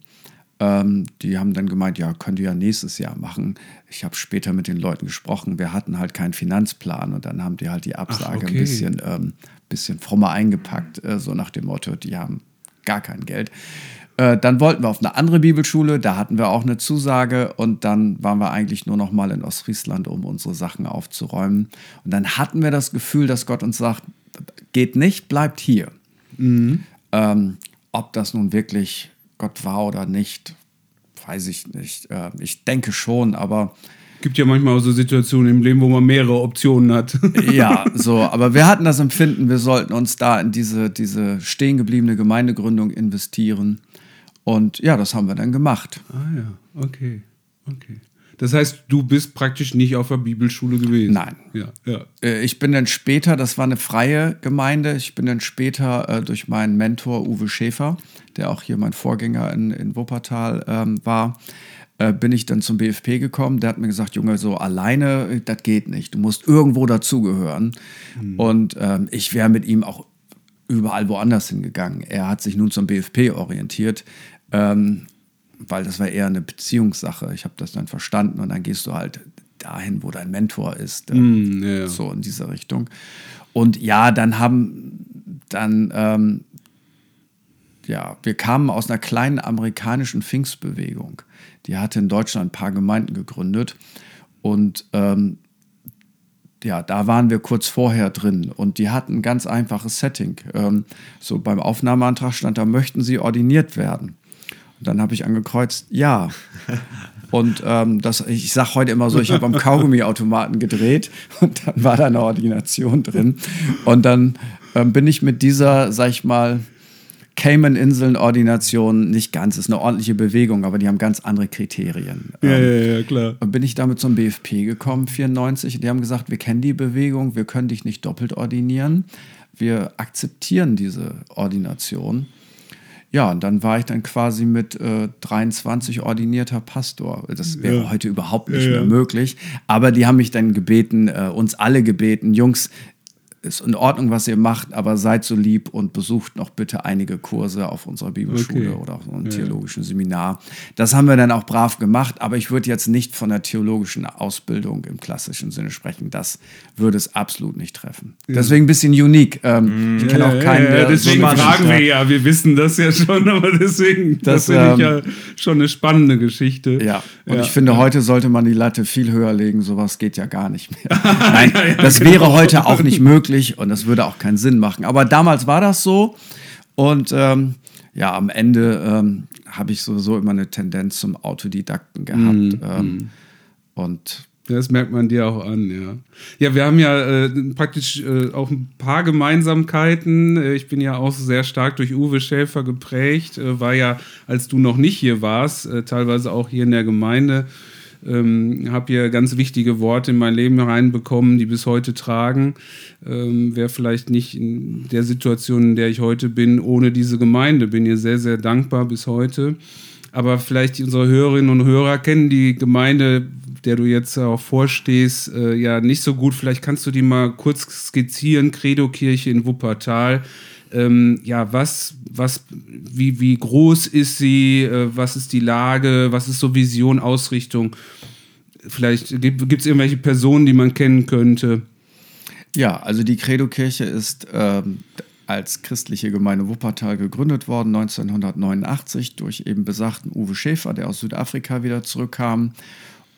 Ähm, die haben dann gemeint, ja, könnt ihr ja nächstes Jahr machen. Ich habe später mit den Leuten gesprochen. Wir hatten halt keinen Finanzplan und dann haben die halt die Absage okay. ein bisschen, ähm, bisschen frommer eingepackt, äh, so nach dem Motto, die haben gar kein Geld. Äh, dann wollten wir auf eine andere Bibelschule, da hatten wir auch eine Zusage und dann waren wir eigentlich nur noch mal in Ostfriesland, um unsere Sachen aufzuräumen. Und dann hatten wir das Gefühl, dass Gott uns sagt, geht nicht, bleibt hier. Ähm, ob das nun wirklich Gott war oder nicht, weiß ich nicht. Äh, ich denke schon, aber Gibt ja manchmal auch so Situationen im Leben, wo man mehrere Optionen hat. ja, so. Aber wir hatten das Empfinden, wir sollten uns da in diese, diese stehen gebliebene Gemeindegründung investieren. Und ja, das haben wir dann gemacht. ah ja, okay, okay. Das heißt, du bist praktisch nicht auf der Bibelschule gewesen. Nein. Ja, ja. Äh, Ich bin dann später, das war eine freie Gemeinde, ich bin dann später äh, durch meinen Mentor Uwe Schäfer, der auch hier mein Vorgänger in, in Wuppertal ähm, war, äh, bin ich dann zum BFP gekommen. Der hat mir gesagt, Junge, so alleine, das geht nicht. Du musst irgendwo dazugehören. Und ähm, ich wäre mit ihm auch überall woanders hingegangen. Er hat sich nun zum BFP orientiert. Ähm, weil das war eher eine Beziehungssache. Ich habe das dann verstanden und dann gehst du halt dahin, wo dein Mentor ist. Mm, ja, ja. So in diese Richtung. Und ja, dann haben dann, ähm, ja, wir kamen aus einer kleinen amerikanischen Pfingstbewegung. Die hatte in Deutschland ein paar Gemeinden gegründet. Und ähm, ja, da waren wir kurz vorher drin und die hatten ein ganz einfaches Setting. Ähm, so beim Aufnahmeantrag stand, da möchten sie ordiniert werden. Dann habe ich angekreuzt, ja. Und ähm, das, ich sage heute immer so, ich habe am Kaugummiautomaten gedreht und dann war da eine Ordination drin. Und dann ähm, bin ich mit dieser, sag ich mal, Cayman-Inseln-Ordination nicht ganz, ist eine ordentliche Bewegung, aber die haben ganz andere Kriterien. Ja, Ähm, ja, ja, klar. und bin ich damit zum BFP gekommen, 94. Die haben gesagt, wir kennen die Bewegung, wir können dich nicht doppelt ordinieren. Wir akzeptieren diese Ordination. Ja, und dann war ich dann quasi mit äh, 23 ordinierter Pastor. Das wäre Ja. heute überhaupt nicht Ja, mehr möglich. Aber die haben mich dann gebeten, äh, uns alle gebeten, Jungs, ist in Ordnung, was ihr macht, aber seid so lieb und besucht noch bitte einige Kurse auf unserer Bibelschule Okay. oder auf einem theologischen Seminar. Das haben wir dann auch brav gemacht, aber ich würde jetzt nicht von der theologischen Ausbildung im klassischen Sinne sprechen. Das würde es absolut nicht treffen. Deswegen ein bisschen unique. Ähm, ich kenne auch keinen, ja, ja, deswegen fragen wir ja, wir wissen das ja schon, aber deswegen, das, Das, finde ich ähm, ja schon eine spannende Geschichte. Ja, und Ja. ich finde, heute sollte man die Latte viel höher legen. Sowas geht ja gar nicht mehr. Nein, das wäre heute auch nicht möglich und das würde auch keinen Sinn machen. Aber damals war das so. Und ähm, ja, am Ende ähm, habe ich sowieso immer eine Tendenz zum Autodidakten gehabt. ähm, und Das merkt man dir auch an, ja. Ja, wir haben ja äh, praktisch äh, auch ein paar Gemeinsamkeiten. Äh, ich bin ja auch sehr stark durch Uwe Schäfer geprägt, äh, war ja, als du noch nicht hier warst, äh, teilweise auch hier in der Gemeinde. Ähm, habe hier ganz wichtige Worte in mein Leben reinbekommen, die bis heute tragen. Ähm, Wäre vielleicht nicht in der Situation, in der ich heute bin, ohne diese Gemeinde. Bin ihr sehr, sehr dankbar bis heute. Aber vielleicht unsere Hörerinnen und Hörer kennen die Gemeinde, der du jetzt auch vorstehst, äh, ja nicht so gut. Vielleicht kannst du die mal kurz skizzieren. Credo-Kirche in Wuppertal. Ähm, ja, was, was, wie, wie groß ist sie? Äh, was ist die Lage? Was ist so Vision, Ausrichtung? Vielleicht gibt es irgendwelche Personen, die man kennen könnte. Ja, also die Credo-Kirche ist ähm, als christliche Gemeinde Wuppertal gegründet worden, 1989, durch eben besagten Uwe Schäfer, der aus Südafrika wieder zurückkam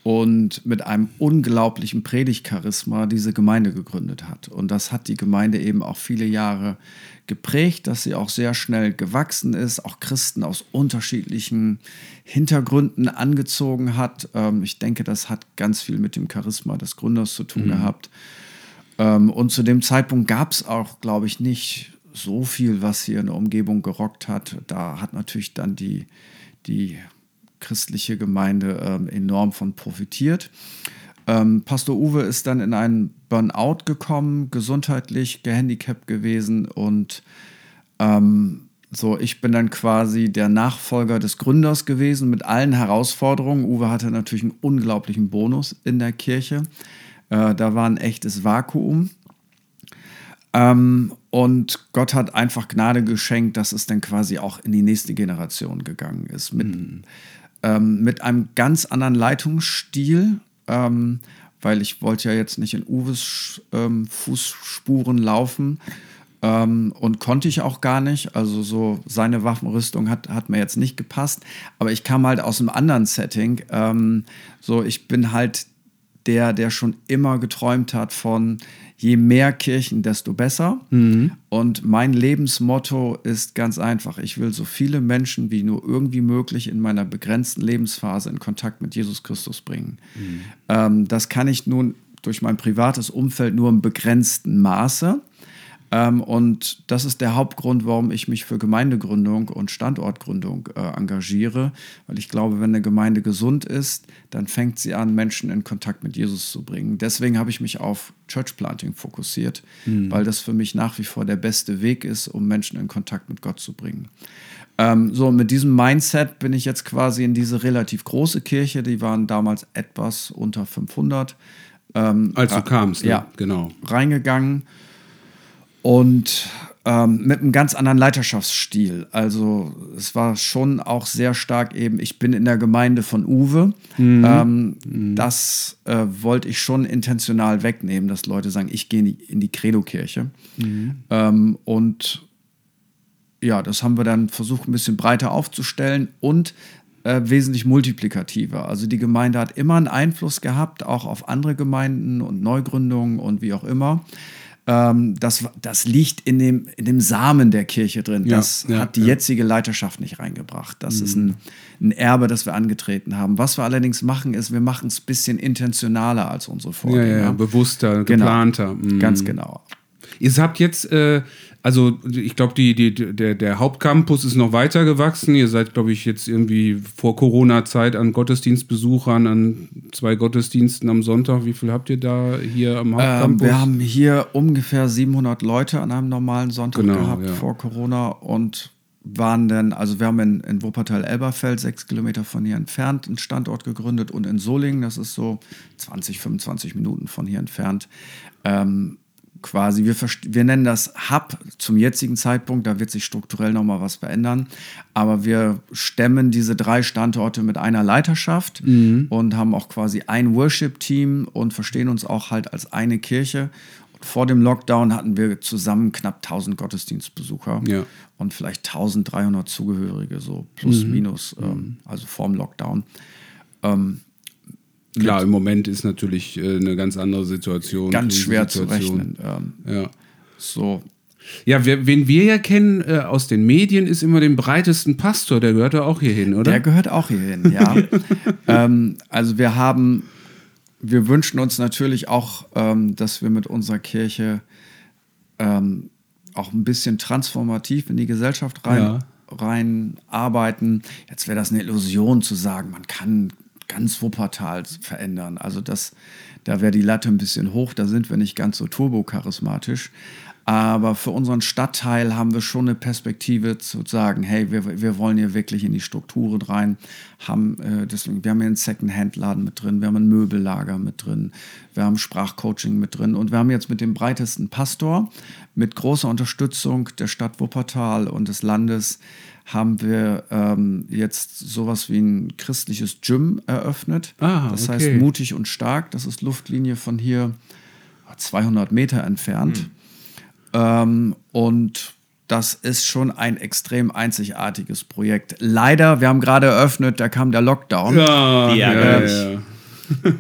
und mit einem unglaublichen Predigtcharisma diese Gemeinde gegründet hat. Und das hat die Gemeinde eben auch viele Jahre geprägt, dass sie auch sehr schnell gewachsen ist, auch Christen aus unterschiedlichen Hintergründen angezogen hat. Ähm, ich denke, das hat ganz viel mit dem Charisma des Gründers zu tun gehabt. Ähm, und zu dem Zeitpunkt gab es auch, glaube ich, nicht so viel, was hier in der Umgebung gerockt hat. Da hat natürlich dann die, die christliche Gemeinde ähm, enorm von profitiert. Ähm, Pastor Uwe ist dann in einen Burnout gekommen, gesundheitlich gehandicapt gewesen und ähm, so, ich bin dann quasi der Nachfolger des Gründers gewesen mit allen Herausforderungen. Uwe hatte natürlich einen unglaublichen Bonus in der Kirche. Äh, da war ein echtes Vakuum. Ähm, und Gott hat einfach Gnade geschenkt, dass es dann quasi auch in die nächste Generation gegangen ist. Mit, ähm, mit einem ganz anderen Leitungsstil, ähm, weil ich wollte ja jetzt nicht in Uwes ähm, Fußspuren laufen. Ähm, und konnte ich auch gar nicht. Also so seine Waffenrüstung hat, hat mir jetzt nicht gepasst. Aber ich kam halt aus einem anderen Setting. Ähm, so, ich bin halt der, der schon immer geträumt hat von je mehr Kirchen, desto besser. Und mein Lebensmotto ist ganz einfach. Ich will so viele Menschen wie nur irgendwie möglich in meiner begrenzten Lebensphase in Kontakt mit Jesus Christus bringen. Ähm, das kann ich nun durch mein privates Umfeld nur im begrenzten Maße. Ähm, und das ist der Hauptgrund, warum ich mich für Gemeindegründung und Standortgründung äh, engagiere. Weil ich glaube, wenn eine Gemeinde gesund ist, dann fängt sie an, Menschen in Kontakt mit Jesus zu bringen. Deswegen habe ich mich auf Church Planting fokussiert, weil das für mich nach wie vor der beste Weg ist, um Menschen in Kontakt mit Gott zu bringen. Ähm, so, mit diesem Mindset bin ich jetzt quasi in diese relativ große Kirche, die waren damals etwas unter 500. Ähm, Als du ra- kamst, ne? Ja, genau. reingegangen und ähm, mit einem ganz anderen Leiterschaftsstil. Also es war schon auch sehr stark eben, ich bin in der Gemeinde von Uwe. Ähm, Das äh, wollte ich schon intentional wegnehmen, dass Leute sagen, ich gehe in die, Credo-Kirche. Ähm, und ja, das haben wir dann versucht, ein bisschen breiter aufzustellen und äh, wesentlich multiplikativer. Also die Gemeinde hat immer einen Einfluss gehabt, auch auf andere Gemeinden und Neugründungen und wie auch immer. Ähm, das, das liegt in dem, in dem Samen der Kirche drin. Ja, das ja, hat die ja. Mhm. jetzige Leiterschaft nicht reingebracht. Das ist ein, ein Erbe, das wir angetreten haben. Was wir allerdings machen, ist, wir machen es ein bisschen intentionaler als unsere Vorgänger. ja, ja, bewusster, Genau. geplanter. Mhm. Ganz genau. Ihr habt jetzt, äh, also ich glaube, die, die, der, der Hauptcampus ist noch weiter gewachsen. Ihr seid, glaube ich, jetzt irgendwie vor Corona-Zeit an Gottesdienstbesuchern, an zwei Gottesdiensten am Sonntag. Wie viel habt ihr da hier am Ähm, Hauptcampus? wir haben hier ungefähr 700 Leute an einem normalen Sonntag Genau, gehabt ja. vor Corona und waren dann, also wir haben in, in Wuppertal-Elberfeld, sechs Kilometer von hier entfernt, einen Standort gegründet und in Solingen, das ist so 20, 25 Minuten von hier entfernt, ähm, quasi, wir, wir nennen das Hub zum jetzigen Zeitpunkt, da wird sich strukturell nochmal was verändern, aber wir stemmen diese drei Standorte mit einer Leiterschaft mhm. und haben auch quasi ein Worship-Team und verstehen uns auch halt als eine Kirche. Und vor dem Lockdown hatten wir zusammen knapp 1000 Gottesdienstbesucher ja. und vielleicht 1300 Zugehörige, so plus mhm. minus, ähm, also vorm Lockdown. Ähm, Klar, im Moment ist natürlich äh, eine ganz andere Situation. Ganz schwer zu rechnen. Ähm, ja. So. Ja, wer, wen wir ja kennen äh, aus den Medien, ist immer den breitesten Pastor. Der gehört ja auch hier hin, oder? Der gehört auch hier hin, ja. ähm, also wir haben, wir wünschen uns natürlich auch, ähm, dass wir mit unserer Kirche ähm, auch ein bisschen transformativ in die Gesellschaft rein, ja. rein arbeiten. Jetzt wäre das eine Illusion zu sagen, man kann ganz Wuppertal verändern. Also das, da wäre die Latte ein bisschen hoch, da sind wir nicht ganz so turbocharismatisch. Aber für unseren Stadtteil haben wir schon eine Perspektive zu sagen, hey, wir, wir wollen hier wirklich in die Strukturen rein. Haben, äh, deswegen, wir haben hier einen Second-Hand-Laden mit drin, wir haben ein Möbellager mit drin, wir haben Sprachcoaching mit drin und wir haben jetzt mit dem breitesten Pastor, mit großer Unterstützung der Stadt Wuppertal und des Landes, haben wir ähm, jetzt sowas wie ein christliches Gym eröffnet. Ah, das okay. heißt mutig und stark. Das ist Luftlinie von hier 200 Meter entfernt. Mhm. Ähm, und das ist schon ein extrem einzigartiges Projekt. Leider, wir haben gerade eröffnet, da kam der Lockdown. Ja, ja, ja, ja.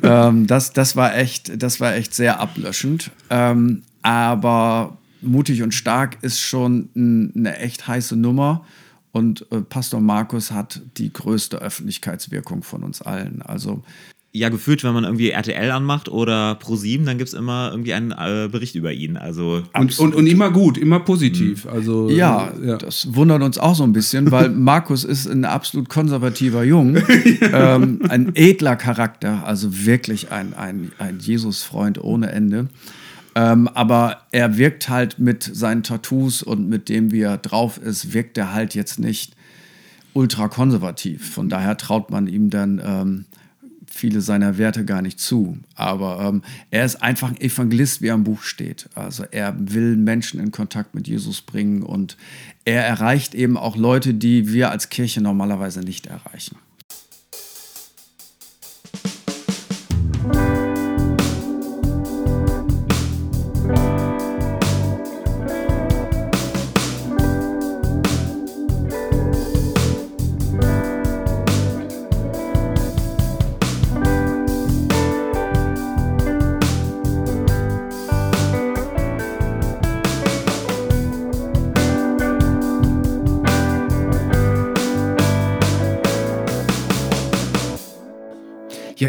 ähm, das, das, war echt, das war echt sehr ablöschend. Ähm, aber mutig und stark ist schon ein, eine echt heiße Nummer. Und äh, Pastor Markus hat die größte Öffentlichkeitswirkung von uns allen. Also ja, gefühlt, wenn man irgendwie RTL anmacht oder ProSieben, dann gibt es immer irgendwie einen äh, Bericht über ihn. Also und, und, und, immer gut, immer positiv. Mhm. Also, ja, ja, das wundert uns auch so ein bisschen, weil Markus ist ein absolut konservativer Jung, ähm, ein edler Charakter, also wirklich ein, ein, ein Jesus-Freund ohne Ende. Ähm, aber er wirkt halt mit seinen Tattoos und mit dem, wie er drauf ist, wirkt er halt jetzt nicht ultra konservativ. Von daher traut man ihm dann ähm, viele seiner Werte gar nicht zu. Aber ähm, er ist einfach ein Evangelist, wie er im Buch steht. Also er will Menschen in Kontakt mit Jesus bringen und er erreicht eben auch Leute, die wir als Kirche normalerweise nicht erreichen.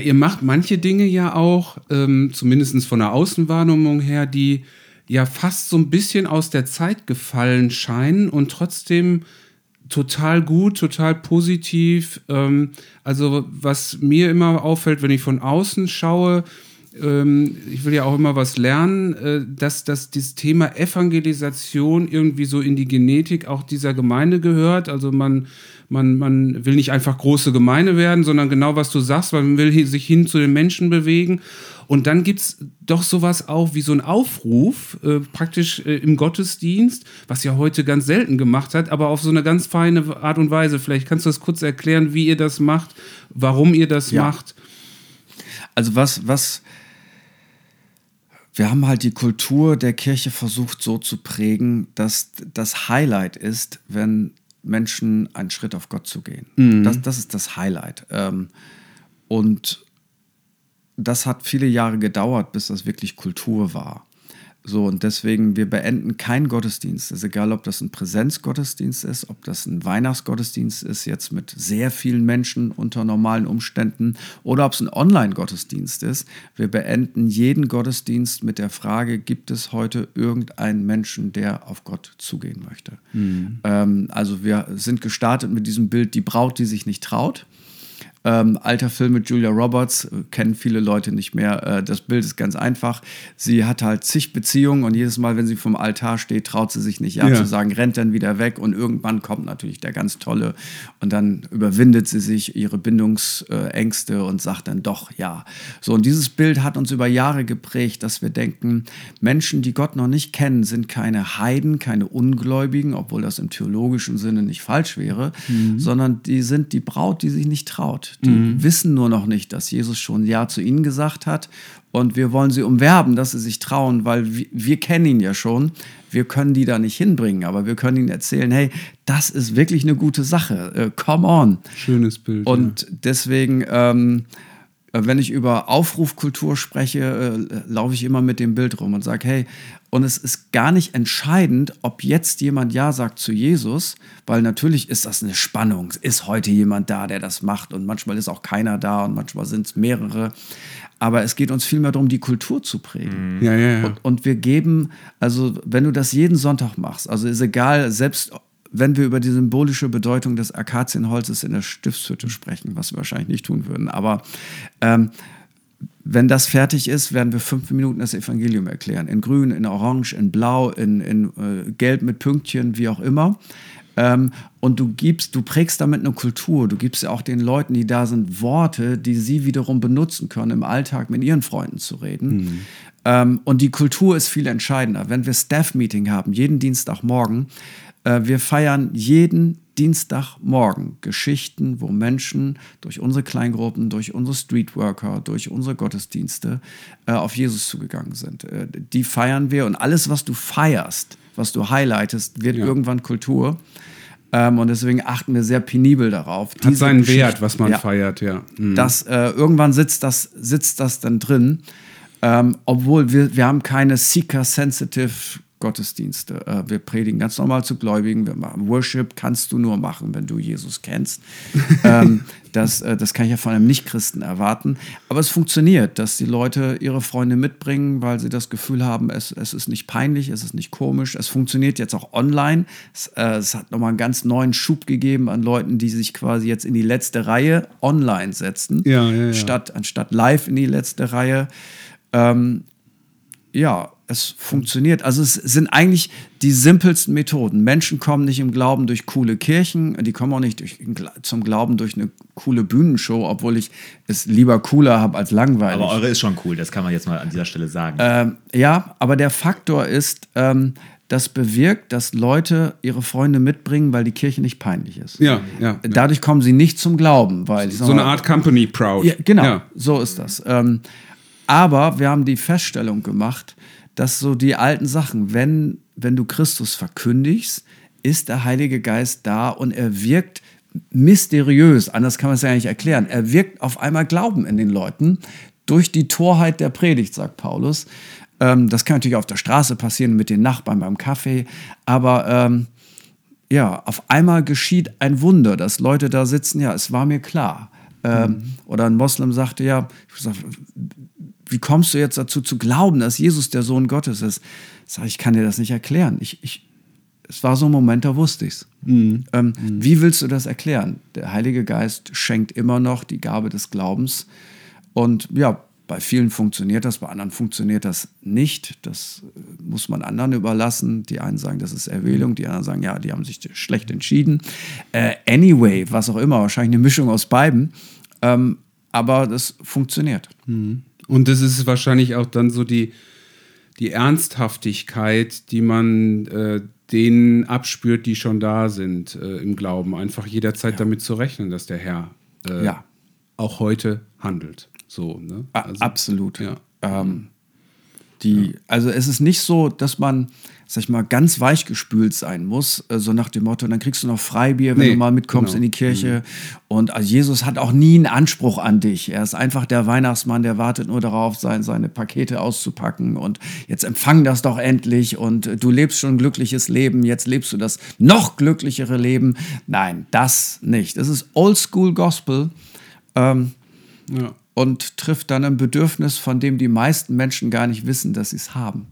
Ihr macht manche Dinge ja auch, ähm, zumindest von der Außenwahrnehmung her, die ja fast so ein bisschen aus der Zeit gefallen scheinen und trotzdem total gut, total positiv. Ähm, also was mir immer auffällt, wenn ich von außen schaue, ähm, ich will ja auch immer was lernen, äh, dass, dass dieses Thema Evangelisation irgendwie so in die Genetik auch dieser Gemeinde gehört. Also man, man, man will nicht einfach große Gemeinde werden, sondern genau was du sagst, man will sich hin zu den Menschen bewegen. Und dann gibt es doch sowas auch wie so ein Aufruf, äh, praktisch äh, im Gottesdienst, was ja heute ganz selten gemacht hat, aber auf so eine ganz feine Art und Weise. Vielleicht kannst du das kurz erklären, wie ihr das macht, warum ihr das ja. macht. Also was, was, wir haben halt die Kultur der Kirche versucht so zu prägen, dass das Highlight ist, wenn Menschen einen Schritt auf Gott zu gehen. Mhm. Das, das ist das Highlight. Ähm, und das hat viele Jahre gedauert, bis das wirklich Kultur war. So, und deswegen, wir beenden keinen Gottesdienst. Es ist egal, ob das ein Präsenzgottesdienst ist, ob das ein Weihnachtsgottesdienst ist, jetzt mit sehr vielen Menschen unter normalen Umständen, oder ob es ein Online-Gottesdienst ist. Wir beenden jeden Gottesdienst mit der Frage, gibt es heute irgendeinen Menschen, der auf Gott zugehen möchte? Mhm. Ähm, also wir sind gestartet mit diesem Bild, die Braut, die sich nicht traut. Ähm, alter Film mit Julia Roberts, äh, kennen viele Leute nicht mehr. Äh, das Bild ist ganz einfach. Sie hat halt zig Beziehungen und jedes Mal, wenn sie vom Altar steht, traut sie sich nicht ab Ja. zu sagen, rennt dann wieder weg und irgendwann kommt natürlich der ganz tolle und dann überwindet sie sich ihre Bindungsängste und sagt dann doch ja. So, und dieses Bild hat uns über Jahre geprägt, dass wir denken, Menschen, die Gott noch nicht kennen, sind keine Heiden, keine Ungläubigen, obwohl das im theologischen Sinne nicht falsch wäre, sondern die sind die Braut, die sich nicht traut. Die wissen nur noch nicht, dass Jesus schon Ja zu ihnen gesagt hat. Und wir wollen sie umwerben, dass sie sich trauen, weil wir, wir kennen ihn ja schon. Wir können die da nicht hinbringen, aber wir können ihnen erzählen, hey, das ist wirklich eine gute Sache. Äh, come on. Schönes Bild. Und deswegen, ähm, äh, wenn ich über Aufrufkultur spreche, äh, laufe ich immer mit dem Bild rum und sage, hey, und es ist gar nicht entscheidend, ob jetzt jemand Ja sagt zu Jesus, weil natürlich ist das eine Spannung. Ist heute jemand da, der das macht und manchmal ist auch keiner da und manchmal sind es mehrere. Aber es geht uns vielmehr darum, die Kultur zu prägen. ja, ja, ja. Und, und wir geben, also wenn du das jeden Sonntag machst, also ist egal, selbst wenn wir über die symbolische Bedeutung des Akazienholzes in der Stiftshütte sprechen, was wir wahrscheinlich nicht tun würden, aber ähm, wenn das fertig ist, werden wir fünf Minuten das Evangelium erklären. In grün, in orange, in blau, in, in äh, gelb mit Pünktchen, wie auch immer. Ähm, und du gibst, du prägst damit eine Kultur. Du gibst ja auch den Leuten, die da sind, Worte, die sie wiederum benutzen können, im Alltag mit ihren Freunden zu reden. Ähm, und die Kultur ist viel entscheidender. Wenn wir Staff-Meeting haben, jeden Dienstagmorgen, wir feiern jeden Dienstagmorgen Geschichten, wo Menschen durch unsere Kleingruppen, durch unsere Streetworker, durch unsere Gottesdienste äh, auf Jesus zugegangen sind. Äh, die feiern wir und alles, was du feierst, was du highlightest, wird Ja. irgendwann Kultur. Ähm, und deswegen achten wir sehr penibel darauf. Hat seinen Wert, was man Ja feiert, ja. Mhm. dass äh, irgendwann sitzt das, sitzt das dann drin, ähm, obwohl wir, wir haben keine Seeker-Sensitive Gottesdienste. Äh, wir predigen ganz normal zu Gläubigen. Wir machen Worship kannst du nur machen, wenn du Jesus kennst. ähm, das, äh, das kann ich ja von einem Nichtchristen erwarten. Aber es funktioniert, dass die Leute ihre Freunde mitbringen, weil sie das Gefühl haben, es, es ist nicht peinlich, es ist nicht komisch. Es funktioniert jetzt auch online. Es, äh, es hat nochmal einen ganz neuen Schub gegeben an Leuten, die sich quasi jetzt in die letzte Reihe online setzen, Ja, ja, ja. Statt, anstatt live in die letzte Reihe. Ähm, ja, es funktioniert. Also es sind eigentlich die simpelsten Methoden. Menschen kommen nicht im Glauben durch coole Kirchen, die kommen auch nicht durch, zum Glauben durch eine coole Bühnenshow, obwohl ich es lieber cooler habe als langweilig. Aber eure ist schon cool, das kann man jetzt mal an dieser Stelle sagen. Ähm, ja, aber der Faktor ist, ähm, das bewirkt, dass Leute ihre Freunde mitbringen, weil die Kirche nicht peinlich ist. Ja, ja, ja. Dadurch kommen sie nicht zum Glauben, weil so eine Art Company Proud. ja, genau, Ja. so ist das. Ähm, aber wir haben die Feststellung gemacht, dass so die alten Sachen, wenn, wenn du Christus verkündigst, ist der Heilige Geist da und er wirkt mysteriös, anders kann man es ja nicht erklären. Er wirkt auf einmal Glauben in den Leuten durch die Torheit der Predigt, sagt Paulus. Ähm, das kann natürlich auf der Straße passieren mit den Nachbarn beim Kaffee, aber ähm, ja, auf einmal geschieht ein Wunder, dass Leute da sitzen, ja, es war mir klar. Ähm, Oder ein Moslem sagte, ja, ich sag, wie kommst du jetzt dazu zu glauben, dass Jesus der Sohn Gottes ist? Sag ich, kann dir das nicht erklären. Ich, ich, es war so ein Moment, da wusste ich es. Ähm, Wie willst du das erklären? Der Heilige Geist schenkt immer noch die Gabe des Glaubens. Und ja, bei vielen funktioniert das, bei anderen funktioniert das nicht. Das äh, muss man anderen überlassen. Die einen sagen, das ist Erwählung, die anderen sagen, ja, die haben sich schlecht entschieden. Äh, anyway, was auch immer, wahrscheinlich eine Mischung aus beiden. Ähm, aber das funktioniert. Und das ist wahrscheinlich auch dann so die, die Ernsthaftigkeit, die man äh, denen abspürt, die schon da sind äh, im Glauben. Einfach jederzeit damit zu rechnen, dass der Herr äh, Ja. auch heute handelt. So, ne? A- Absolut. Ja. Ähm, die, Also es ist nicht so, dass man, sag ich mal, ganz weichgespült sein muss, äh, so nach dem Motto, dann kriegst du noch Freibier, wenn Nee, du mal mitkommst genau. in die Kirche. Und also Jesus hat auch nie einen Anspruch an dich. Er ist einfach der Weihnachtsmann, der wartet nur darauf, sein, seine Pakete auszupacken und jetzt empfang das doch endlich und äh, du lebst schon ein glückliches Leben, jetzt lebst du das noch glücklichere Leben. Nein, das nicht. Es ist Oldschool Gospel. Ähm, Ja. und trifft dann ein Bedürfnis, von dem die meisten Menschen gar nicht wissen, dass sie es haben.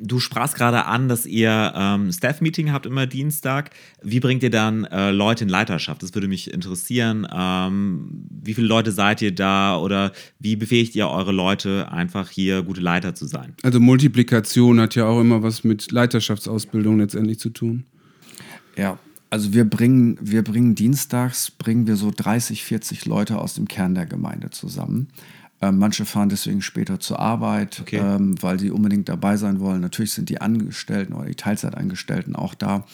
Du sprachst gerade an, dass ihr ähm, Staff-Meeting habt immer Dienstag. Wie bringt ihr dann äh, Leute in Leiterschaft? Das würde mich interessieren. Ähm, wie viele Leute seid ihr da oder wie befähigt ihr eure Leute, einfach hier gute Leiter zu sein? Also Multiplikation hat ja auch immer was mit Leiterschaftsausbildung letztendlich zu tun. Ja, also wir bringen, wir bringen dienstags, bringen wir so 30, 40 Leute aus dem Kern der Gemeinde zusammen. Ähm, manche fahren deswegen später zur Arbeit, Okay. ähm, weil sie unbedingt dabei sein wollen. Natürlich sind die Angestellten oder die Teilzeitangestellten auch da.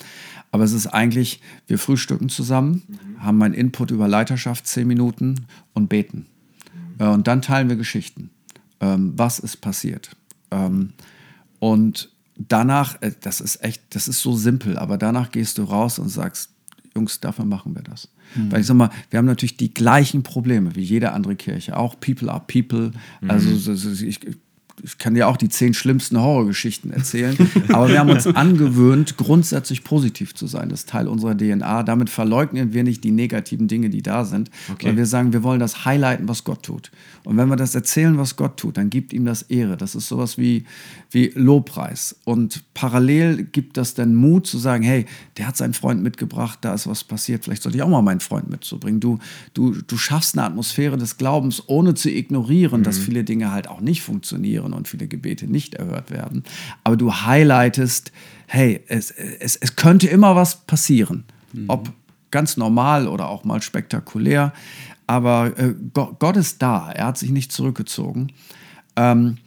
Aber es ist eigentlich, wir frühstücken zusammen, haben einen Input über Leiterschaft, 10 Minuten und beten. Äh, und dann teilen wir Geschichten. Ähm, was ist passiert? Ähm, und danach, äh, das ist echt, das ist so simpel, aber danach gehst du raus und sagst, Jungs, dafür machen wir das. Weil ich sag mal, wir haben natürlich die gleichen Probleme wie jede andere Kirche. Auch People are People. Also so- so- ich, ich kann dir auch die zehn schlimmsten Horrorgeschichten erzählen. aber wir haben uns angewöhnt, grundsätzlich positiv zu sein. Das ist Teil unserer DNA. Damit verleugnen wir nicht die negativen Dinge, die da sind. Okay. Weil wir sagen, wir wollen das highlighten, was Gott tut. Und wenn wir das erzählen, was Gott tut, dann gibt ihm das Ehre. Das ist sowas wie, wie Lobpreis. Und parallel gibt das dann Mut zu sagen, hey, der hat seinen Freund mitgebracht, da ist was passiert, vielleicht sollte ich auch mal meinen Freund mitzubringen. Du, du, du schaffst eine Atmosphäre des Glaubens, ohne zu ignorieren, dass viele Dinge halt auch nicht funktionieren und viele Gebete nicht erhört werden. Aber du highlightest, hey, es, es, es könnte immer was passieren. Ob ganz normal oder auch mal spektakulär. Aber äh, Gott, Gott ist da, er hat sich nicht zurückgezogen. Ähm,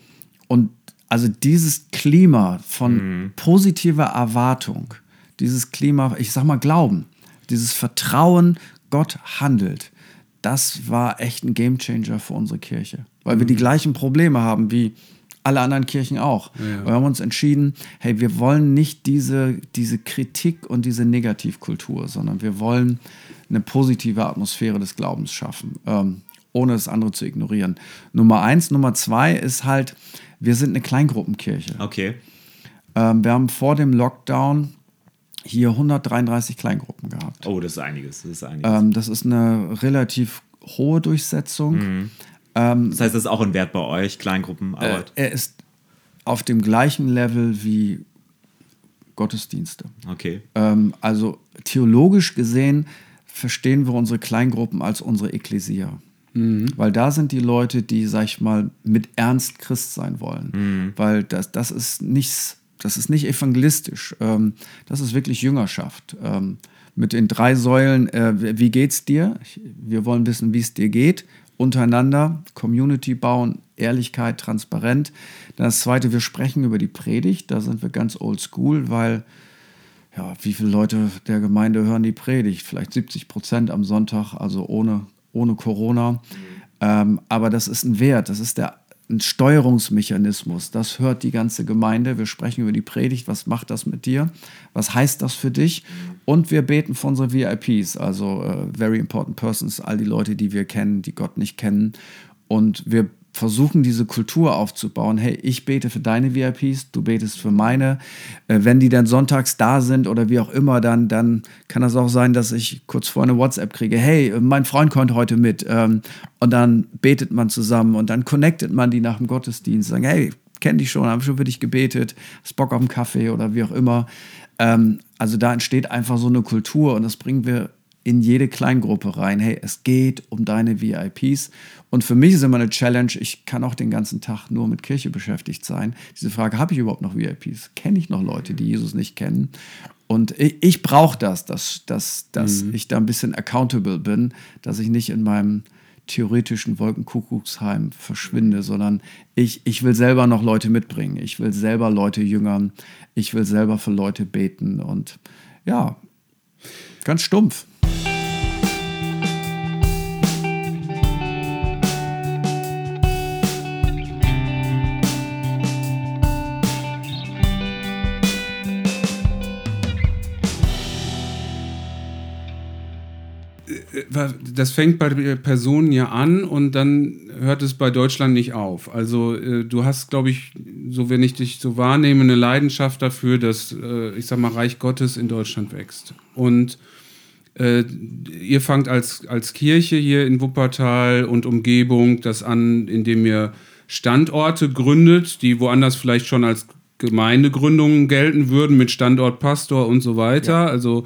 und also dieses Klima von positiver Erwartung, dieses Klima, ich sag mal Glauben, dieses Vertrauen, Gott handelt, das war echt ein Gamechanger für unsere Kirche. Weil wir die gleichen Probleme haben wie alle anderen Kirchen auch. Wir haben uns entschieden, hey, wir wollen nicht diese, diese Kritik und diese Negativkultur, sondern wir wollen eine positive Atmosphäre des Glaubens schaffen, ähm, ohne das andere zu ignorieren. Nummer eins. Nummer zwei ist halt, wir sind eine Kleingruppenkirche. Okay. Ähm, wir haben vor dem Lockdown hier 133 Kleingruppen gehabt. Oh, das ist einiges. Das ist einiges. Ähm, das ist eine relativ hohe Durchsetzung. Das heißt, das ist auch ein Wert bei euch, Kleingruppenarbeit. Er ist auf dem gleichen Level wie Gottesdienste. okay. Ähm, also theologisch gesehen verstehen wir unsere Kleingruppen als unsere Ekklesia. Weil da sind die Leute, die, sag ich mal, mit Ernst Christ sein wollen. Weil das, das ist nichts, das ist nicht evangelistisch. Ähm, das ist wirklich Jüngerschaft. Ähm, mit den drei Säulen, äh, wie geht's dir? Ich, wir wollen wissen, wie es dir geht. Untereinander, Community bauen, Ehrlichkeit, transparent. Dann das zweite, wir sprechen über die Predigt. Da sind wir ganz old school, weil ja, wie viele Leute der Gemeinde hören die Predigt? Vielleicht 70 Prozent am Sonntag, also ohne, ohne Corona. Ähm, aber das ist ein Wert, das ist der, ein Steuerungsmechanismus. Das hört die ganze Gemeinde. Wir sprechen über die Predigt. Was macht das mit dir? Was heißt das für dich? Und wir beten für unsere VIPs, also äh, Very Important Persons, all die Leute, die wir kennen, die Gott nicht kennen. Und wir versuchen diese Kultur aufzubauen. Hey, ich bete für deine VIPs, du betest für meine. Äh, wenn die dann sonntags da sind oder wie auch immer, dann, dann kann das auch sein, dass ich kurz vor eine WhatsApp kriege. Hey, äh, mein Freund kommt heute mit. Ähm, und dann betet man zusammen und dann connectet man die nach dem Gottesdienst. Sagen, hey, kenn dich schon, haben schon für dich gebetet, hast Bock auf einen Kaffee oder wie auch immer. Ähm, also da entsteht einfach so eine Kultur und das bringen wir in jede Kleingruppe rein. Hey, es geht um deine VIPs. Und für mich ist immer eine Challenge, ich kann auch den ganzen Tag nur mit Kirche beschäftigt sein. Diese Frage, habe ich überhaupt noch VIPs? Kenne ich noch Leute, die Jesus nicht kennen? Und ich, ich brauche das, dass, dass, dass ich da ein bisschen accountable bin, dass ich nicht in meinem theoretischen Wolkenkuckucksheim verschwinde, sondern ich, ich will selber noch Leute mitbringen. Ich will selber Leute jüngern. Ich will selber für Leute beten. Und ja, ganz stumpf. Das fängt bei der Person ja an und dann hört es bei Deutschland nicht auf. Also äh, du hast, glaube ich, so wenn ich dich so wahrnehme, eine Leidenschaft dafür, dass, äh, ich sag mal, Reich Gottes in Deutschland wächst. Und äh, ihr fangt als, als Kirche hier in Wuppertal und Umgebung das an, indem ihr Standorte gründet, die woanders vielleicht schon als Gemeindegründungen gelten würden mit Standort Pastor und so weiter. Also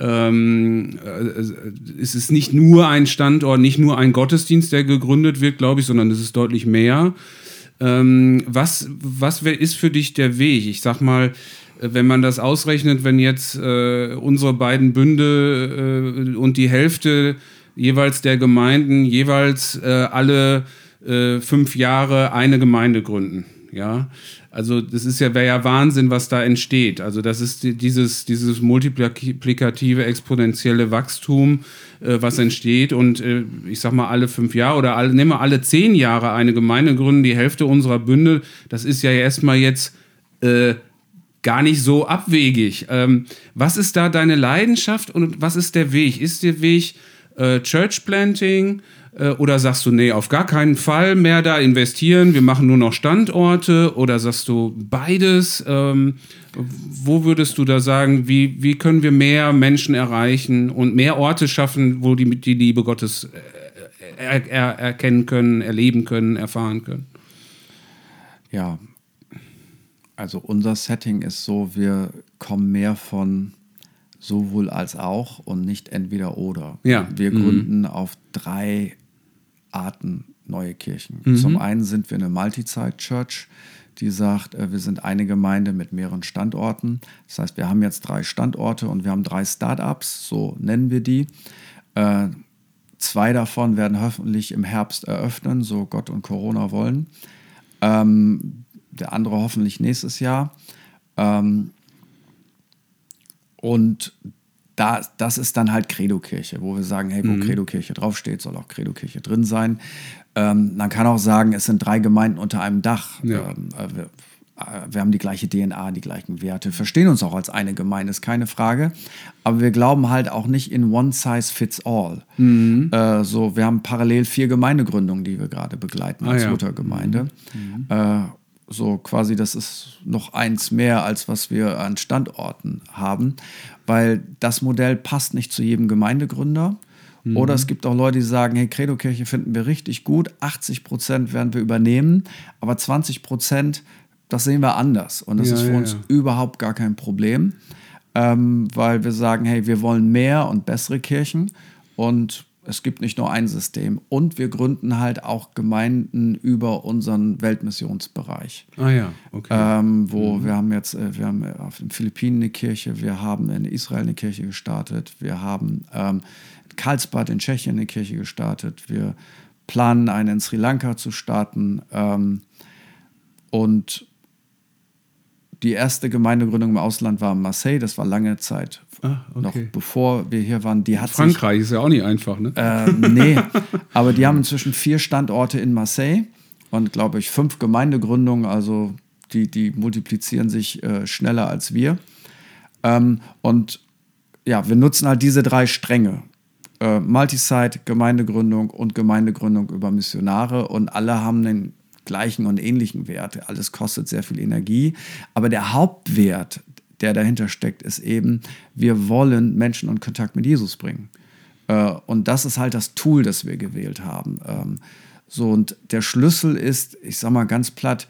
ähm, äh, es ist nicht nur ein Standort, nicht nur ein Gottesdienst, der gegründet wird, glaube ich, sondern es ist deutlich mehr. Ähm, was, was ist für dich der Weg? Ich sag mal, wenn man das ausrechnet, wenn jetzt äh, unsere beiden Bünde äh, und die Hälfte jeweils der Gemeinden jeweils äh, alle äh, fünf Jahre eine Gemeinde gründen, ja, also das ist ja, wäre ja Wahnsinn, was da entsteht. Also das ist dieses, dieses multiplikative, exponentielle Wachstum, äh, was entsteht. Und äh, ich sag mal, alle fünf Jahre oder alle, nehmen wir alle zehn Jahre eine Gemeinde gründen, die Hälfte unserer Bünde, das ist ja erstmal jetzt äh, gar nicht so abwegig. Ähm, was ist da deine Leidenschaft und was ist der Weg? Ist der Weg äh, Church Planting? Äh, oder sagst du, nee, auf gar keinen Fall mehr da investieren, wir machen nur noch Standorte? Oder sagst du beides? Ähm, wo würdest du da sagen, wie, wie können wir mehr Menschen erreichen und mehr Orte schaffen, wo die die Liebe Gottes äh, er, er, erkennen können, erleben können, erfahren können? Ja, also unser Setting ist so, wir kommen mehr von sowohl als auch und nicht entweder oder. Ja. Wir mhm. gründen auf drei Arten neue Kirchen. Mhm. Zum einen sind wir eine Multi-Site-Church, die sagt, äh, wir sind eine Gemeinde mit mehreren Standorten. Das heißt, wir haben jetzt drei Standorte und wir haben drei Startups, so nennen wir die. Äh, zwei davon werden hoffentlich im Herbst eröffnen, so Gott und Corona wollen. Ähm, der andere hoffentlich nächstes Jahr. Ähm, und da, das ist dann halt Credo-Kirche, wo wir sagen, hey, wo mhm. Credo-Kirche draufsteht, soll auch Credo-Kirche drin sein. Ähm, man kann auch sagen, es sind drei Gemeinden unter einem Dach. Ja. Ähm, äh, wir, äh, wir, haben die gleiche DNA, die gleichen Werte, verstehen uns auch als eine Gemeinde, ist keine Frage. Aber wir glauben halt auch nicht in One Size Fits All. Mhm. Äh, so, wir haben parallel vier Gemeindegründungen, die wir gerade begleiten als ah, ja. Muttergemeinde. Mhm. Äh, so quasi, das ist noch eins mehr, als was wir an Standorten haben, weil das Modell passt nicht zu jedem Gemeindegründer. Mhm. Oder es gibt auch Leute, die sagen, hey, Credo-Kirche finden wir richtig gut, 80 Prozent werden wir übernehmen, aber 20 Prozent, das sehen wir anders. Und das ja, ist für ja, uns ja. überhaupt gar kein Problem, ähm, weil wir sagen, hey, wir wollen mehr und bessere Kirchen und es gibt nicht nur ein System. Und wir gründen halt auch Gemeinden über unseren Weltmissionsbereich. Ah ja, okay. Ähm, wo mhm. wir haben jetzt, äh, wir haben auf den Philippinen eine Kirche, wir haben in Israel eine Kirche gestartet, wir haben ähm, in Karlsbad in Tschechien eine Kirche gestartet, wir planen eine in Sri Lanka zu starten. Ähm, und die erste Gemeindegründung im Ausland war in Marseille, das war lange Zeit, ah, okay. noch bevor wir hier waren. Die hat Frankreich sich, ist ja auch nicht einfach, ne? Äh, nee, aber die haben inzwischen vier Standorte in Marseille und, glaube ich, fünf Gemeindegründungen, also die, die multiplizieren sich äh, schneller als wir. Ähm, und ja, wir nutzen halt diese drei Stränge. Äh, Multisite, Gemeindegründung und Gemeindegründung über Missionare und alle haben einen gleichen und ähnlichen Werte. Alles kostet sehr viel Energie. Aber der Hauptwert, der dahinter steckt, ist eben, wir wollen Menschen in Kontakt mit Jesus bringen. Äh, und das ist halt das Tool, das wir gewählt haben. Ähm, so, und der Schlüssel ist, ich sag mal ganz platt,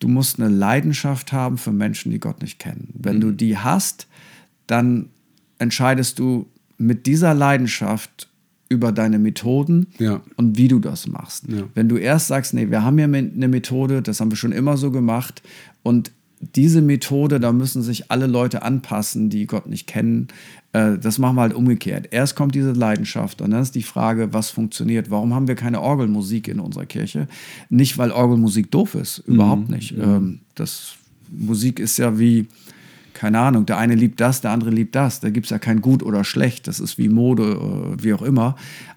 du musst eine Leidenschaft haben für Menschen, die Gott nicht kennen. Wenn mhm. du die hast, dann entscheidest du mit dieser Leidenschaft über deine Methoden ja. und wie du das machst. Ja. Wenn du erst sagst, nee, wir haben hier eine Methode, das haben wir schon immer so gemacht und diese Methode, da müssen sich alle Leute anpassen, die Gott nicht kennen. Äh, das machen wir halt umgekehrt. Erst kommt diese Leidenschaft und dann ist die Frage, was funktioniert. Warum haben wir keine Orgelmusik in unserer Kirche? Nicht, weil Orgelmusik doof ist, überhaupt mhm. nicht. Mhm. Das Musik ist ja wie, keine Ahnung, der eine liebt das, der andere liebt das. Da gibt es ja kein Gut oder Schlecht. Das ist wie Mode, äh, wie auch immer.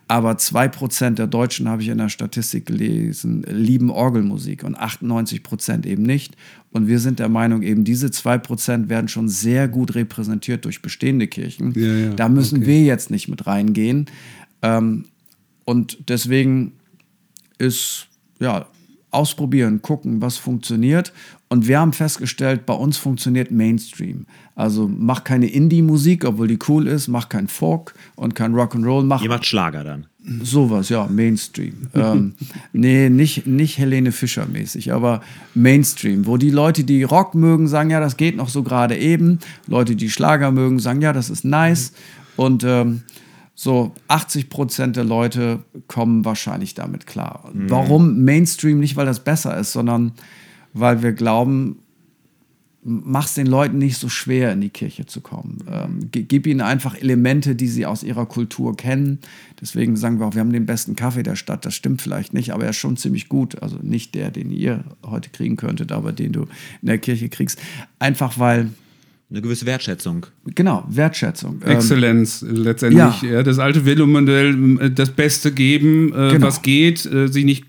Aber 2% der Deutschen, habe ich in der Statistik gelesen, lieben Orgelmusik und 98% eben nicht. Und wir sind der Meinung, eben diese 2% werden schon sehr gut repräsentiert durch bestehende Kirchen. Ja, ja, da müssen okay. wir jetzt nicht mit reingehen. Ähm, und deswegen ist, ja, ausprobieren, gucken, was funktioniert. Und wir haben festgestellt, bei uns funktioniert Mainstream. Also mach keine Indie-Musik, obwohl die cool ist, mach kein Folk und kein Rock'n'Roll. Mach Ihr macht Schlager dann. Sowas, ja, Mainstream. ähm, nee, nicht, nicht Helene Fischer mäßig, aber Mainstream, wo die Leute, die Rock mögen, sagen, ja, das geht noch so gerade eben. Leute, die Schlager mögen, sagen, ja, das ist nice. Und ähm, so 80 Prozent der Leute kommen wahrscheinlich damit klar. Warum Mainstream? Nicht, weil das besser ist, sondern weil wir glauben, mach's den Leuten nicht so schwer, in die Kirche zu kommen. Ähm, gi- gib ihnen einfach Elemente, die sie aus ihrer Kultur kennen. Deswegen sagen wir auch, wir haben den besten Kaffee der Stadt. Das stimmt vielleicht nicht, aber er ist schon ziemlich gut. Also nicht der, den ihr heute kriegen könntet, aber den du in der Kirche kriegst. Einfach weil, Eine gewisse Wertschätzung. genau, Wertschätzung. Ähm, Exzellenz äh, letztendlich. ja. Ja. das alte Velo-Modell, äh, das Beste geben, äh, Genau. was geht, äh, sich nicht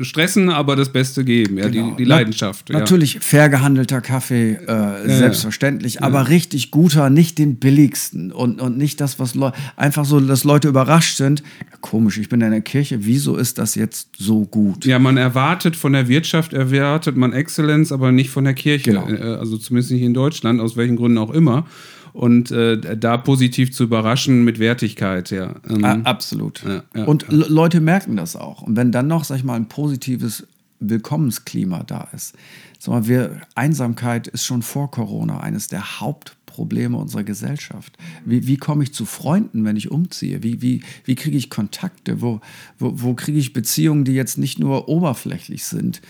stressen, aber das Beste geben. Ja, Genau. die, die Na- Leidenschaft. ja. Natürlich fair gehandelter Kaffee, äh, selbstverständlich, aber richtig guter, nicht den billigsten und, und nicht das, was Leu einfach so, dass Leute überrascht sind. Ja, komisch, ich bin in der Kirche, wieso ist das jetzt so gut? Ja, man erwartet von der Wirtschaft, erwartet man Exzellenz, aber nicht von der Kirche. Genau. Äh, Also zumindest nicht in Deutschland, aus welchen Gründen auch immer. Und äh, da positiv zu überraschen mit Wertigkeit, ja. Ähm, A- absolut. Ja, ja, und Le- Leute merken das auch. Und wenn dann noch, sag ich mal, ein positives Willkommensklima da ist. Sag mal, wir, Einsamkeit ist schon vor Corona eines der Hauptprobleme unserer Gesellschaft. Wie, wie komme ich zu Freunden, wenn ich umziehe? Wie, wie, wie kriege ich Kontakte? Wo, wo, wo kriege ich Beziehungen, die jetzt nicht nur oberflächlich sind?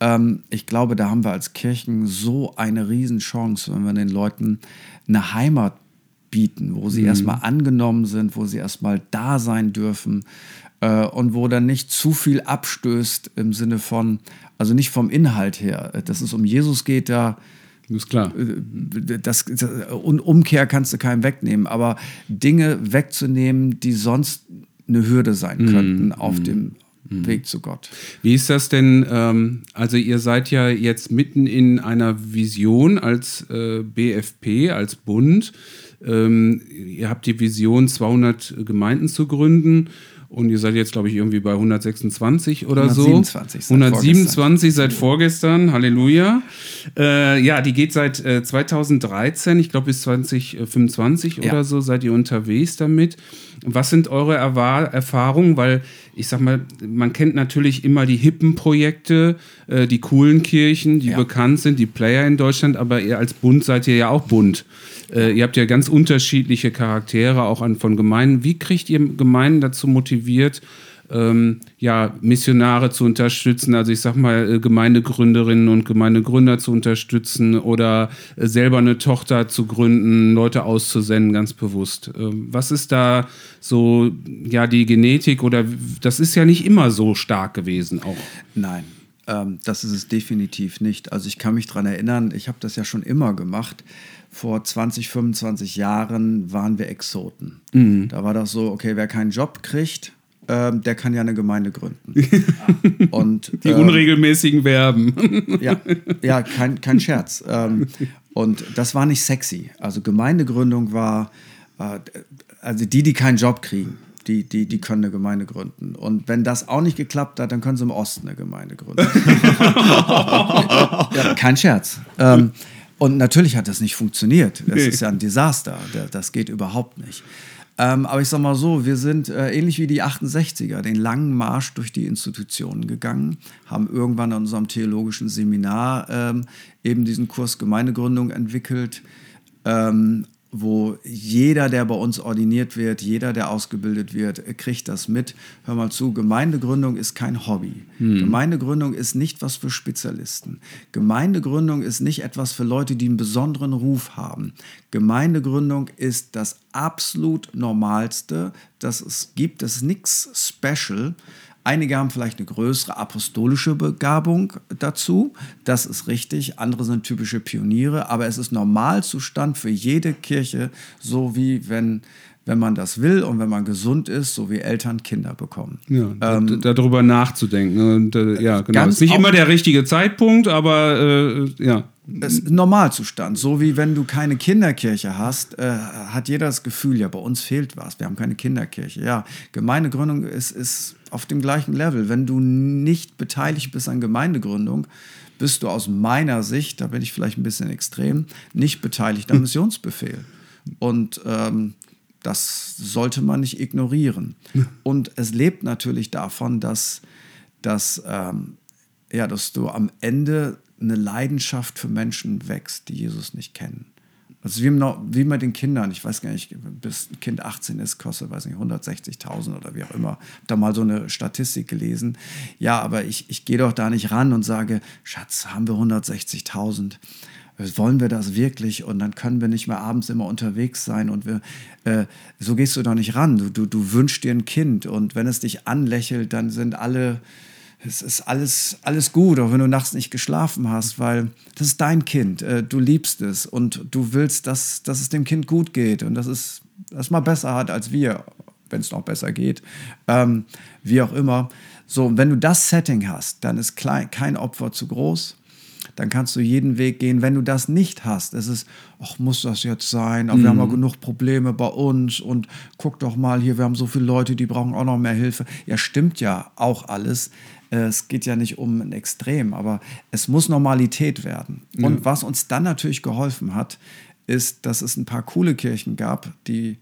Ähm, ich glaube, da haben wir als Kirchen so eine Riesenchance, wenn wir den Leuten eine Heimat bieten, wo sie erstmal angenommen sind, wo sie erstmal da sein dürfen äh, und wo dann nicht zu viel abstößt im Sinne von, also nicht vom Inhalt her, äh, dass es um Jesus geht, da ist klar. das, das und Umkehr kannst du keinem wegnehmen, aber Dinge wegzunehmen, die sonst eine Hürde sein könnten auf dem Weg zu Gott. Wie ist das denn? Ähm, also ihr seid ja jetzt mitten in einer Vision als äh, BFP, als Bund. Ähm, ihr habt die Vision, 200 Gemeinden zu gründen. Und ihr seid jetzt, glaube ich, irgendwie bei 126 oder 127 so. seit 127 seit vorgestern. Halleluja. Äh, ja, die geht seit äh, 2013, ich glaube bis 2025 Ja. oder so, seid ihr unterwegs damit. Was sind eure Erwa Erfahrungen? Weil ich sag mal, man kennt natürlich immer die hippen Projekte, äh, die coolen Kirchen, die Ja. bekannt sind, die Player in Deutschland, aber ihr als Bund seid ihr ja auch bunt. Äh, ihr habt ja ganz unterschiedliche Charaktere auch an, von Gemeinden. Wie kriegt ihr Gemeinden dazu motiviert, ähm, ja, Missionare zu unterstützen, also ich sag mal, äh, Gemeindegründerinnen und Gemeindegründer zu unterstützen oder äh, selber eine Tochter zu gründen, Leute auszusenden, ganz bewusst. Ähm, was ist da so, ja, die Genetik oder das ist ja nicht immer so stark gewesen auch. Nein, ähm, das ist es definitiv nicht. Also ich kann mich daran erinnern, ich habe das ja schon immer gemacht. Vor 20, 25 Jahren waren wir Exoten. Da war das so, okay, wer keinen Job kriegt, ähm, der kann ja eine Gemeinde gründen. Und, Die ähm, unregelmäßigen Verben. ja, ja kein, kein Scherz. Ähm, und das war nicht sexy. Also Gemeindegründung war, äh, also die, die keinen Job kriegen, die, die, die können eine Gemeinde gründen. Und wenn das auch nicht geklappt hat, dann können sie im Osten eine Gemeinde gründen. ja, kein Scherz. Ähm, und natürlich hat das nicht funktioniert. Das Nee. ist ja ein Desaster. Da- Das geht überhaupt nicht. Ähm, aber ich sag mal so, wir sind äh, ähnlich wie die 68er den langen Marsch durch die Institutionen gegangen, haben irgendwann an unserem theologischen Seminar ähm, eben diesen Kurs Gemeindegründung entwickelt, ähm, wo jeder, der bei uns ordiniert wird, jeder, der ausgebildet wird, kriegt das mit. Hör mal zu, Gemeindegründung ist kein Hobby. Gemeindegründung ist nicht was für Spezialisten. Gemeindegründung ist nicht etwas für Leute, die einen besonderen Ruf haben. Gemeindegründung ist das absolut Normalste, das es gibt. Das ist nichts Special. Einige haben vielleicht eine größere apostolische Begabung dazu, das ist richtig. Andere sind typische Pioniere, aber es ist Normalzustand für jede Kirche, so wie wenn, wenn man das will und wenn man gesund ist, so wie Eltern Kinder bekommen. Ja, da- darüber nachzudenken. Und, äh, ja, genau. Ganz Ist nicht immer der richtige Zeitpunkt, aber äh, ja. Es ist Normalzustand. So wie wenn du keine Kinderkirche hast, äh, hat jeder das Gefühl, ja, bei uns fehlt was. Wir haben keine Kinderkirche. Ja, Gemeindegründung ist, ist auf dem gleichen Level. Wenn du nicht beteiligt bist an Gemeindegründung, bist du aus meiner Sicht, da bin ich vielleicht ein bisschen extrem, nicht beteiligt am Missionsbefehl. Und ähm, das sollte man nicht ignorieren. Und es lebt natürlich davon, dass, dass, ähm, ja, dass du am Ende eine Leidenschaft für Menschen wächst, die Jesus nicht kennen. Also wie, noch, wie bei den Kindern, ich weiß gar nicht, bis ein Kind 18 ist, kostet, weiß nicht, 160.000 oder wie auch immer. Hab da mal so eine Statistik gelesen. Ja, aber ich, ich gehe doch da nicht ran und sage, Schatz, haben wir 160.000? Wollen wir das wirklich? Und dann können wir nicht mehr abends immer unterwegs sein und wir, äh, so gehst du doch nicht ran. Du, du, du wünschst dir ein Kind und wenn es dich anlächelt, dann sind alle es ist alles, alles gut, auch wenn du nachts nicht geschlafen hast, weil das ist dein Kind. Äh, du liebst es und du willst, dass, dass es dem Kind gut geht und dass es das mal besser hat als wir, wenn es noch besser geht. Ähm, wie auch immer. So, wenn du das Setting hast, dann ist klein, kein Opfer zu groß. Dann kannst du jeden Weg gehen. Wenn du das nicht hast, es ist, ach, muss das jetzt sein? Aber mhm. wir haben ja genug Probleme bei uns und guck doch mal hier, wir haben so viele Leute, die brauchen auch noch mehr Hilfe. Ja, stimmt ja auch alles. Es geht ja nicht um ein Extrem, aber es muss Normalität werden. Ja. Und was uns dann natürlich geholfen hat, ist, dass es ein paar coole Kirchen gab, die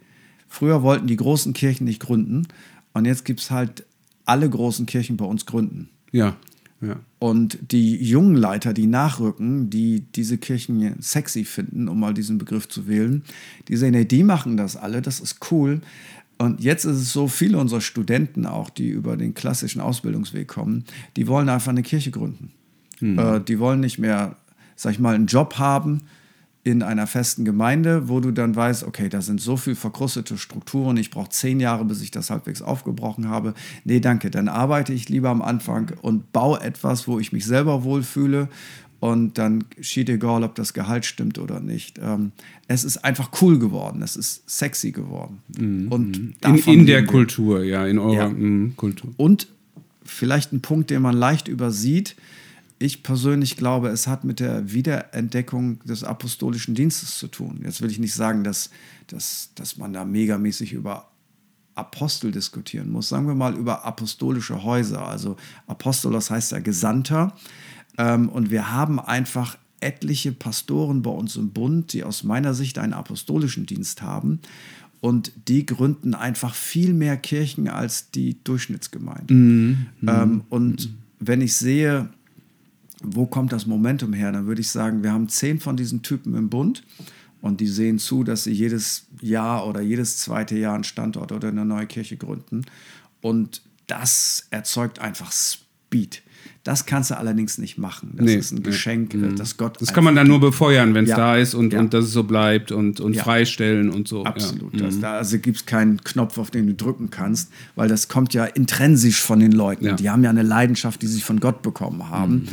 früher wollten die großen Kirchen nicht gründen und jetzt gibt es halt alle großen Kirchen bei uns gründen. Ja. Ja. Und die jungen Leiter, die nachrücken, die diese Kirchen sexy finden, um mal diesen Begriff zu wählen, die sehen, hey, die machen das alle, das ist cool. Und jetzt ist es so, viele unserer Studenten auch, die über den klassischen Ausbildungsweg kommen, die wollen einfach eine Kirche gründen. Mhm. Äh, die wollen nicht mehr, sag ich mal, einen Job haben in einer festen Gemeinde, wo du dann weißt, okay, da sind so viel verkrustete Strukturen, ich brauche zehn Jahre, bis ich das halbwegs aufgebrochen habe. Nee, danke, dann arbeite ich lieber am Anfang und baue etwas, wo ich mich selber wohlfühle und dann schied egal, ob das Gehalt stimmt oder nicht. Ähm, es ist einfach cool geworden, es ist sexy geworden. Mhm. Und mhm. in, in der Kultur, ja, in eurer ja. Mhm, Kultur. Und vielleicht ein Punkt, den man leicht übersieht. Ich persönlich glaube, es hat mit der Wiederentdeckung des apostolischen Dienstes zu tun. Jetzt will ich nicht sagen, dass, dass, dass man da megamäßig über Apostel diskutieren muss. Sagen wir mal über apostolische Häuser. Also Apostolos heißt ja Gesandter. Ähm, und wir haben einfach etliche Pastoren bei uns im Bund, die aus meiner Sicht einen apostolischen Dienst haben. Und die gründen einfach viel mehr Kirchen als die Durchschnittsgemeinde. Mhm. Ähm, und mhm. wenn ich sehe, wo kommt das Momentum her, dann würde ich sagen, wir haben zehn von diesen Typen im Bund und die sehen zu, dass sie jedes Jahr oder jedes zweite Jahr einen Standort oder eine neue Kirche gründen. Und das erzeugt einfach Speed. Das kannst du allerdings nicht machen. Das nee, ist ein Geschenk, nee. Äh, das Gott. Das kann man dann nur befeuern, wenn es ja. da ist und, ja. und dass es so bleibt und, und ja. freistellen und so. Absolut. Das, mhm. da also gibt es keinen Knopf, auf den du drücken kannst, weil das kommt ja intrinsisch von den Leuten. Die haben ja eine Leidenschaft, die sie von Gott bekommen haben. Mhm.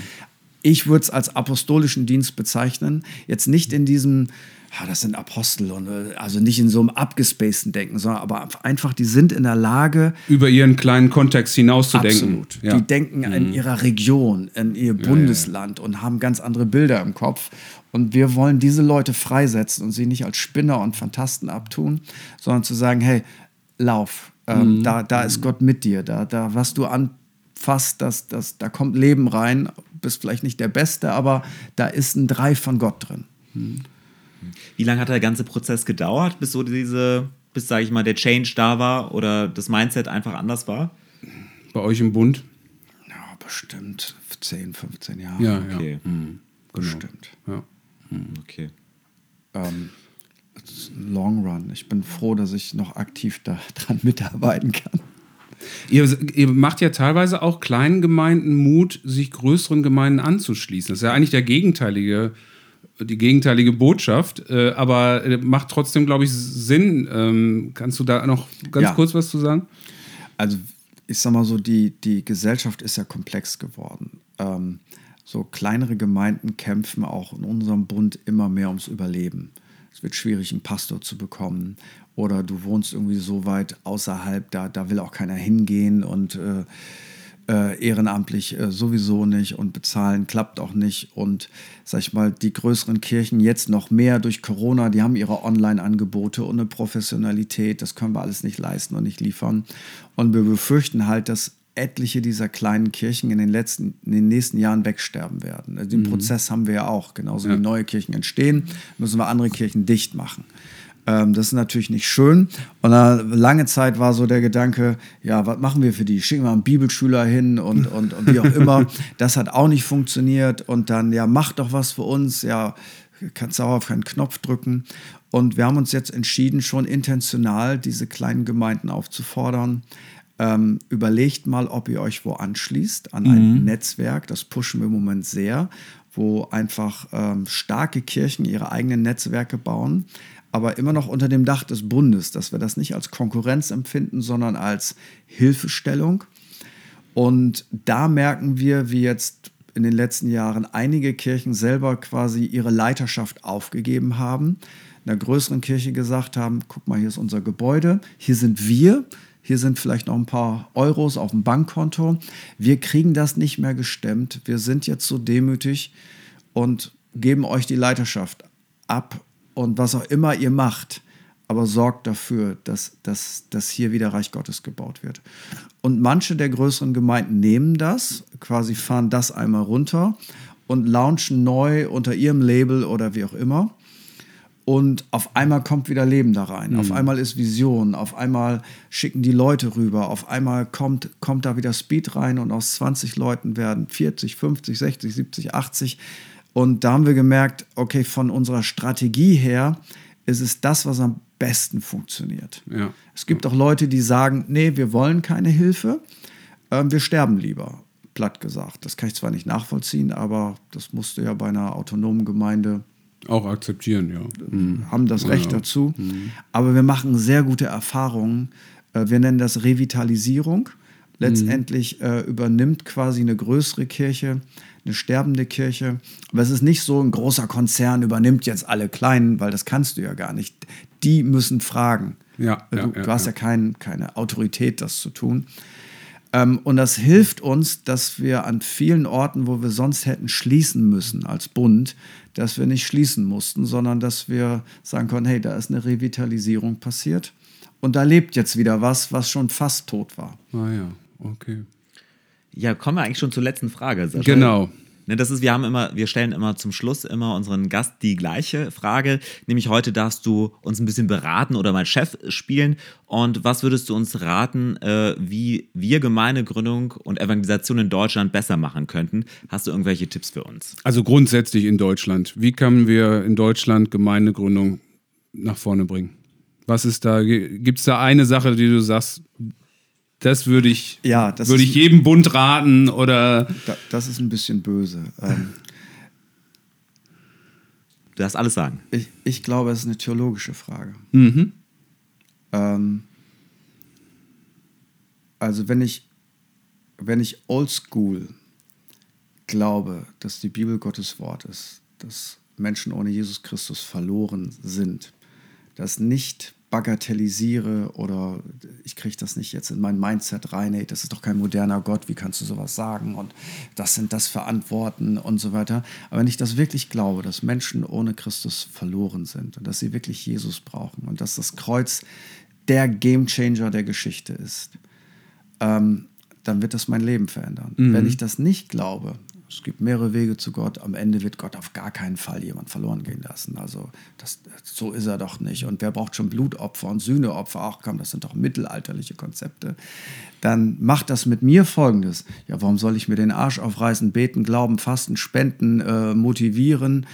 Ich würde es als apostolischen Dienst bezeichnen. Jetzt nicht in diesem ja, das sind Apostel und äh, also nicht in so einem abgespaceden Denken, sondern aber einfach, die sind in der Lage, über ihren kleinen Kontext hinauszudenken. Absolut. Ja. Die denken mhm. in ihrer Region, in ihr Bundesland ja, und haben ganz andere Bilder im Kopf. Und wir wollen diese Leute freisetzen und sie nicht als Spinner und Fantasten abtun, sondern zu sagen, hey, lauf, ähm, mhm. da, da ist Gott mit dir, da, da was du anfasst, das, das, da kommt Leben rein, bist vielleicht nicht der Beste, aber da ist ein Drei von Gott drin. Mhm. Wie lange hat der ganze Prozess gedauert, bis so diese, bis, sage ich mal, der Change da war oder das Mindset einfach anders war? Bei euch im Bund? Ja, bestimmt 10, 15 Jahre. Ja, okay. Ja. Mhm. Genau. Bestimmt. Ja. Mhm. Okay. Ähm, Long Run. Ich bin froh, dass ich noch aktiv daran mitarbeiten kann. Ihr, ihr, macht ja teilweise auch kleinen Gemeinden Mut, sich größeren Gemeinden anzuschließen. Das ist ja eigentlich der gegenteilige die gegenteilige Botschaft, äh, aber äh, macht trotzdem, glaube ich, Sinn. Ähm, kannst du da noch ganz ja. kurz was zu sagen? Also, ich sag mal so, die, die Gesellschaft ist ja komplex geworden. Ähm, so kleinere Gemeinden kämpfen auch in unserem Bund immer mehr ums Überleben. Es wird schwierig, einen Pastor zu bekommen. Oder du wohnst irgendwie so weit außerhalb, da, da will auch keiner hingehen und äh, äh, ehrenamtlich äh, sowieso nicht und bezahlen klappt auch nicht. Und sag ich mal, die größeren Kirchen jetzt noch mehr durch Corona, die haben ihre Online-Angebote und eine Professionalität. Das können wir alles nicht leisten und nicht liefern. Und wir befürchten halt, dass etliche dieser kleinen Kirchen in den letzten, in den nächsten Jahren wegsterben werden. Also den mhm. Prozess haben wir ja auch. Genauso ja. wie neue Kirchen entstehen, müssen wir andere Kirchen dicht machen. Ähm, das ist natürlich nicht schön. Und lange Zeit war so der Gedanke, ja, was machen wir für die? Schicken wir einen Bibelschüler hin und, und, und wie auch immer. Das hat auch nicht funktioniert. Und dann, ja, mach doch was für uns. Ja, kannst auch auf keinen Knopf drücken. Und wir haben uns jetzt entschieden, schon intentional diese kleinen Gemeinden aufzufordern. Ähm, überlegt mal, ob ihr euch wo anschließt an ein Netzwerk. Das pushen wir im Moment sehr, wo einfach ähm, starke Kirchen ihre eigenen Netzwerke bauen, aber immer noch unter dem Dach des Bundes, dass wir das nicht als Konkurrenz empfinden, sondern als Hilfestellung. Und da merken wir, wie jetzt in den letzten Jahren einige Kirchen selber quasi ihre Leiterschaft aufgegeben haben, einer größeren Kirche gesagt haben, guck mal, hier ist unser Gebäude, hier sind wir, hier sind vielleicht noch ein paar Euros auf dem Bankkonto. Wir kriegen das nicht mehr gestemmt. Wir sind jetzt so demütig und geben euch die Leiterschaft ab und was auch immer ihr macht, aber sorgt dafür, dass, dass, dass hier wieder Reich Gottes gebaut wird. Und manche der größeren Gemeinden nehmen das, quasi fahren das einmal runter und launchen neu unter ihrem Label oder wie auch immer. Und auf einmal kommt wieder Leben da rein. Auf einmal ist Vision. Auf einmal schicken die Leute rüber. Auf einmal kommt, kommt da wieder Speed rein und aus 20 Leuten werden 40, 50, 60, 70, 80. Und da haben wir gemerkt, okay, von unserer Strategie her ist es das, was am besten funktioniert. Ja. Es gibt auch Leute, die sagen, nee, wir wollen keine Hilfe, ähm, wir sterben lieber, platt gesagt. Das kann ich zwar nicht nachvollziehen, aber das musste ja bei einer autonomen Gemeinde Auch akzeptieren, ja. haben das Recht dazu. Aber wir machen sehr gute Erfahrungen. Äh, Wir nennen das Revitalisierung. Letztendlich äh, übernimmt quasi eine größere Kirche, eine sterbende Kirche. Aber es ist nicht so, ein großer Konzern übernimmt jetzt alle Kleinen, weil das kannst du ja gar nicht. Die müssen fragen. Ja, du, ja, du ja, hast ja, ja. kein, keine Autorität, das zu tun. Ähm, und das hilft uns, dass wir an vielen Orten, wo wir sonst hätten schließen müssen als Bund, dass wir nicht schließen mussten, sondern dass wir sagen können, hey, da ist eine Revitalisierung passiert. Und da lebt jetzt wieder was, was schon fast tot war. Ah ja, okay. Ja, kommen wir eigentlich schon zur letzten Frage, Sascha. Genau. Ne, das ist, wir haben immer, wir stellen immer zum Schluss immer unseren Gast die gleiche Frage. Nämlich heute darfst du uns ein bisschen beraten oder mal Chef spielen. Und was würdest du uns raten, äh, wie wir Gemeindegründung und Evangelisation in Deutschland besser machen könnten? Hast du irgendwelche Tipps für uns? Also grundsätzlich in Deutschland. Wie können wir in Deutschland Gemeindegründung nach vorne bringen? Was ist da? Gibt es da eine Sache, die du sagst, das würde ich, Ja, das würde ist- ich jedem Bund raten oder Da, das ist ein bisschen böse. Ähm, Du darfst alles sagen. ich, ich glaube, es ist eine theologische Frage. Mhm. Ähm, also wenn ich, wenn ich oldschool glaube, dass die Bibel Gottes Wort ist, dass Menschen ohne Jesus Christus verloren sind, das nicht bagatellisiere oder ich kriege das nicht jetzt in mein Mindset rein, hey, das ist doch kein moderner Gott, wie kannst du sowas sagen und das sind das Verantworten und so weiter. Aber wenn ich das wirklich glaube, dass Menschen ohne Christus verloren sind und dass sie wirklich Jesus brauchen und dass das Kreuz der Gamechanger der Geschichte ist, ähm, dann wird das mein Leben verändern. Wenn ich das nicht glaube, es gibt mehrere Wege zu Gott, am Ende wird Gott auf gar keinen Fall jemand verloren gehen lassen. Also das, so ist er doch nicht. Und wer braucht schon Blutopfer und Sühneopfer? Ach komm, das sind doch mittelalterliche Konzepte. Dann macht das mit mir folgendes. Ja, warum soll ich mir den Arsch aufreißen, beten, glauben, fasten, spenden, äh, motivieren,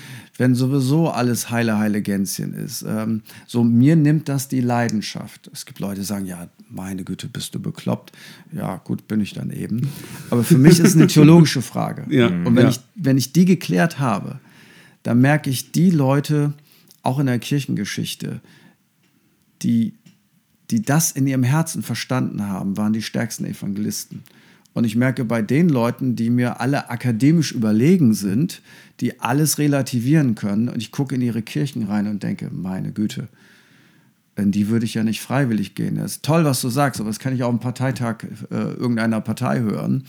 wenn sowieso alles heile, heile Gänschen ist? Ähm, so, mir nimmt das die Leidenschaft. Es gibt Leute, die sagen, ja, meine Güte, bist du bekloppt? Ja, gut, bin ich dann eben. Aber für mich ist es eine theologische Frage. Ja, Und wenn, ja. ich, wenn ich die geklärt habe, dann merke ich, die Leute, auch in der Kirchengeschichte, die, die das in ihrem Herzen verstanden haben, waren die stärksten Evangelisten. Und ich merke bei den Leuten, die mir alle akademisch überlegen sind, die alles relativieren können, und ich gucke in ihre Kirchen rein und denke, meine Güte, in die würde ich ja nicht freiwillig gehen. Das ist toll, was du sagst, aber das kann ich auch am Parteitag äh, irgendeiner Partei hören.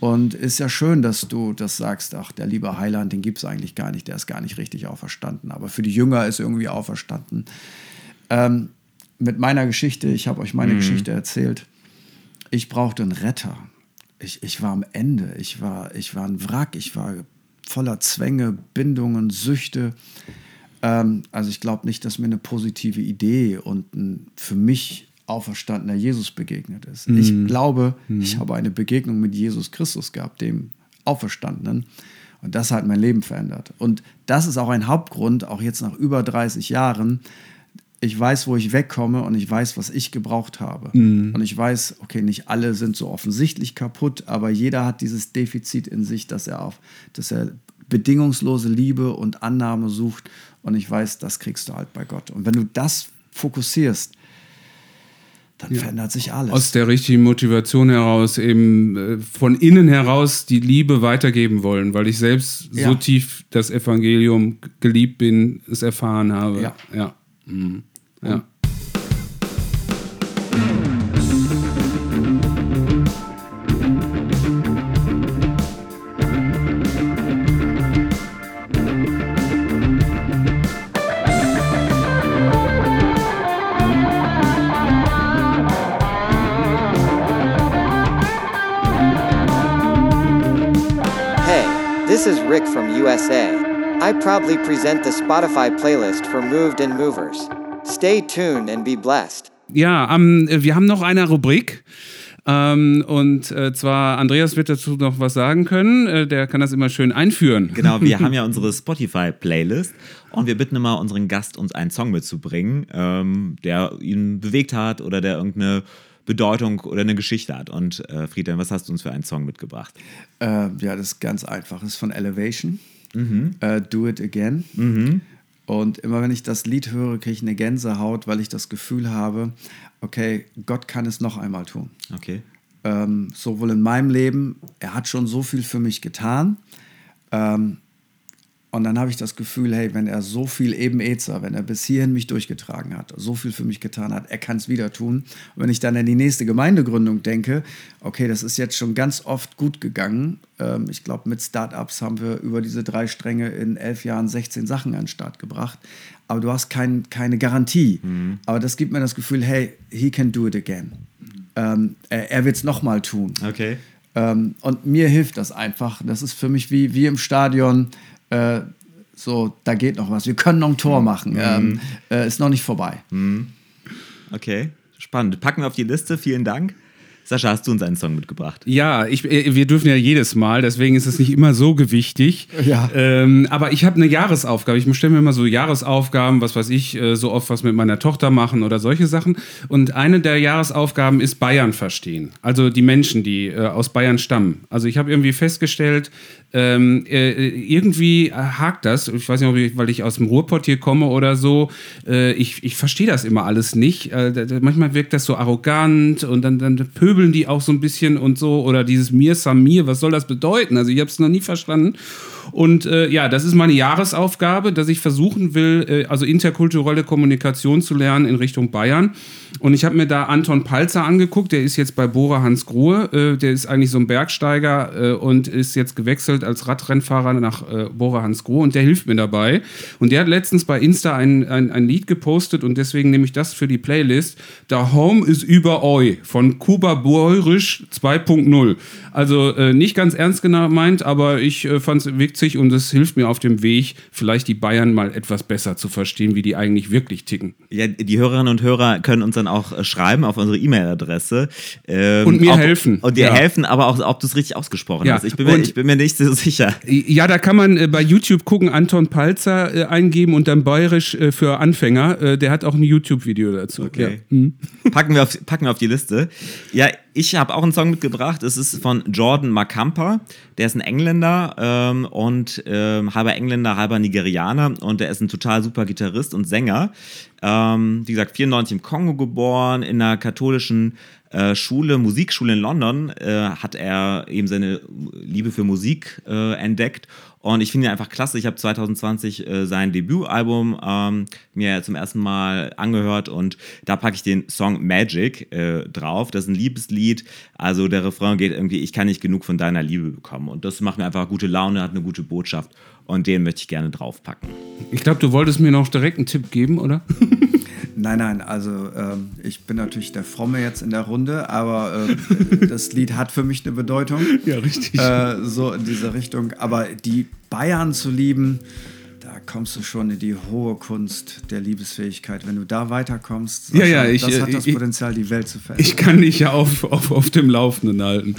Und ist ja schön, dass du das sagst, ach, der liebe Heiland, den gibt es eigentlich gar nicht, der ist gar nicht richtig auferstanden. Aber für die Jünger ist irgendwie auferstanden. Ähm, mit meiner Geschichte, ich habe euch meine Geschichte erzählt, ich brauchte einen Retter. Ich, ich war am Ende, ich war, ich war ein Wrack, ich war voller Zwänge, Bindungen, Süchte. Ähm, also ich glaube nicht, dass mir eine positive Idee und ein für mich auferstandener Jesus begegnet ist. Ich glaube, ich habe eine Begegnung mit Jesus Christus gehabt, dem Auferstandenen. Und das hat mein Leben verändert. Und das ist auch ein Hauptgrund, auch jetzt nach über 30 Jahren, ich weiß, wo ich wegkomme und ich weiß, was ich gebraucht habe. Und ich weiß, okay, nicht alle sind so offensichtlich kaputt, aber jeder hat dieses Defizit in sich, dass er auf, dass er bedingungslose Liebe und Annahme sucht. Und ich weiß, das kriegst du halt bei Gott. Und wenn du das fokussierst, dann verändert sich alles. Aus der richtigen Motivation heraus, eben äh, von innen heraus die Liebe weitergeben wollen, weil ich selbst so Ja. tief das Evangelium geliebt bin, es erfahren habe. Ja. Ja. Mhm. ja. I proudly present the Spotify playlist for Moved and Movers. Stay tuned and be blessed. Ja, ähm, wir haben noch eine Rubrik. Ähm, und äh, zwar, Andreas wird dazu noch was sagen können. Äh, der kann das immer schön einführen. Genau, wir haben ja unsere Spotify-Playlist und wir bitten immer unseren Gast, uns einen Song mitzubringen, ähm, der ihn bewegt hat oder der irgendeine Bedeutung oder eine Geschichte hat. Und äh, Friedhelm, was hast du uns für einen Song mitgebracht? Äh, ja, das ist ganz einfach. Das ist von Elevation. Äh, Do It Again. Und immer wenn ich das Lied höre, kriege ich eine Gänsehaut, weil ich das Gefühl habe, okay, Gott kann es noch einmal tun. Okay. Ähm, sowohl in meinem Leben, er hat schon so viel für mich getan. Ähm, und dann habe ich das Gefühl, hey, wenn er so viel eben Ezer, wenn er bis hierhin mich durchgetragen hat, so viel für mich getan hat, er kann es wieder tun. Und wenn ich dann an die nächste Gemeindegründung denke, okay, das ist jetzt schon ganz oft gut gegangen. Ähm, ich glaube, mit Startups haben wir über diese drei Stränge in elf Jahren 16 Sachen an den Start gebracht. Aber du hast kein, keine Garantie. Aber das gibt mir das Gefühl, hey, he can do it again. Ähm, er er wird es nochmal tun. Okay. Ähm, und mir hilft das einfach. Das ist für mich wie, wie im Stadion. Äh, so, da geht noch was. Wir können noch ein Tor machen. Ähm, äh, ist noch nicht vorbei. Okay. Spannend. Packen wir auf die Liste. Vielen Dank. Sascha, hast du uns einen Song mitgebracht? Ja, ich, äh, wir dürfen ja jedes Mal, deswegen ist es nicht immer so gewichtig. Ja. Ähm, aber ich habe eine Jahresaufgabe. Ich stelle mir immer so Jahresaufgaben, was weiß ich, äh, so oft was mit meiner Tochter machen oder solche Sachen. Und eine der Jahresaufgaben ist Bayern verstehen. Also die Menschen, die äh, aus Bayern stammen. Also ich habe irgendwie festgestellt, ähm, äh, irgendwie hakt das. Ich weiß nicht, ob ich, weil ich aus dem Ruhrpott hier komme oder so. Äh, ich ich verstehe das immer alles nicht. Äh, manchmal wirkt das so arrogant und dann, dann pöbeln die auch so ein bisschen und so. Oder dieses Mir Samir, was soll das bedeuten? Also ich habe es noch nie verstanden. Und äh, ja, das ist meine Jahresaufgabe, dass ich versuchen will, äh, also interkulturelle Kommunikation zu lernen in Richtung Bayern. Und ich habe mir da Anton Palzer angeguckt, der ist jetzt bei Bora Hans Grohe, äh, der ist eigentlich so ein Bergsteiger äh, und ist jetzt gewechselt als Radrennfahrer nach äh, Bora Hans Grohe und der hilft mir dabei. Und der hat letztens bei Insta ein, ein, ein Lied gepostet und deswegen nehme ich das für die Playlist. Da Home ist über eu von Kuba Boirisch 2.0. Also äh, nicht ganz ernst gemeint, aber ich äh, fand es witzig und es hilft mir auf dem Weg, vielleicht die Bayern mal etwas besser zu verstehen, wie die eigentlich wirklich ticken. Ja, die Hörerinnen und Hörer können uns dann auch äh, schreiben auf unsere E-Mail-Adresse. ähm, Und mir ob, helfen. Und dir Ja. helfen, aber auch, ob du es richtig ausgesprochen Ja. hast. Ich bin, mir, ich bin mir nicht so sicher. Ja, da kann man äh, bei YouTube gucken, Anton Palzer äh, eingeben und dann bayerisch äh, für Anfänger. Der hat auch ein YouTube-Video dazu. Okay. Ja. Mhm. Packen, wir auf, packen wir auf die Liste. Ja, ich habe auch einen Song mitgebracht. Es ist von Jordan Makampa. Der ist ein Engländer ähm, und ähm, halber Engländer, halber Nigerianer. Und der ist ein total super Gitarrist und Sänger. Ähm, wie gesagt, 94 im Kongo geboren, in einer katholischen äh, Schule, Musikschule in London, äh, hat er eben seine Liebe für Musik äh, entdeckt. Und ich finde ihn einfach klasse. Ich habe 2020 äh, sein Debütalbum ähm, mir zum ersten Mal angehört und da packe ich den Song Magic äh, drauf. Das ist ein Liebeslied. Also der Refrain geht irgendwie, ich kann nicht genug von deiner Liebe bekommen. Und das macht mir einfach gute Laune, hat eine gute Botschaft. Und den möchte ich gerne draufpacken. Ich glaube, du wolltest mir noch direkt einen Tipp geben, oder? Nein, nein, also ähm, ich bin natürlich der Fromme jetzt in der Runde, aber äh, das Lied hat für mich eine Bedeutung. Ja, richtig. Äh, so in diese Richtung. Aber die Bayern zu lieben, da kommst du schon in die hohe Kunst der Liebesfähigkeit. Wenn du da weiterkommst, Ja, ja, ich, das äh, hat das ich- Potenzial, die Welt zu verändern. Ich kann dich ja auf, auf, auf dem Laufenden halten.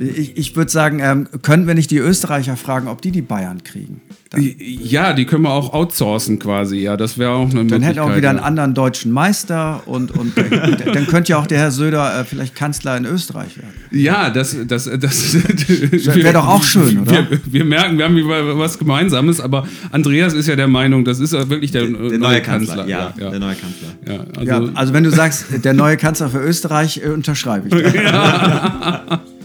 Ich, ich würde sagen, ähm, können wir nicht die Österreicher fragen, ob die die Bayern kriegen? Dann, Ja, die können wir auch outsourcen quasi. Ja, das wäre auch eine dann Möglichkeit. hätten wir auch wieder einen anderen deutschen Meister und, und der, der, dann könnte ja auch der Herr Söder äh, vielleicht Kanzler in Österreich werden. Ja, das, das, das Wär doch auch schön, oder? Wir, wir merken, wir haben über was Gemeinsames, aber Andreas ist ja der Meinung, das ist wirklich der, Der neue Kanzler, ja, ja, der neue Kanzler. ja, also, Ja, also wenn du sagst, der neue Kanzler für Österreich, äh, unterschreibe ich.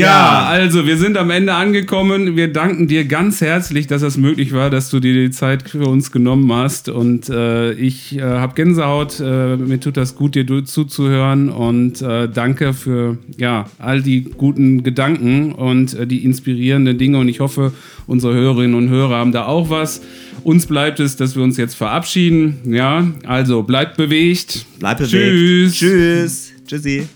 Das. Ja, also wir sind am Ende angekommen. Wir danken dir ganz herzlich, dass es möglich war, dass du dir die Zeit für uns genommen hast. Und äh, ich äh, habe Gänsehaut. Äh, mir tut das gut, dir zuzuhören. Und äh, danke für ja, all die guten Gedanken und äh, die inspirierenden Dinge. Und ich hoffe, unsere Hörerinnen und Hörer haben da auch was. Uns bleibt es, dass wir uns jetzt verabschieden. Ja, also bleibt bewegt. Bleib bewegt. Tschüss. Tschüss. Tschüssi.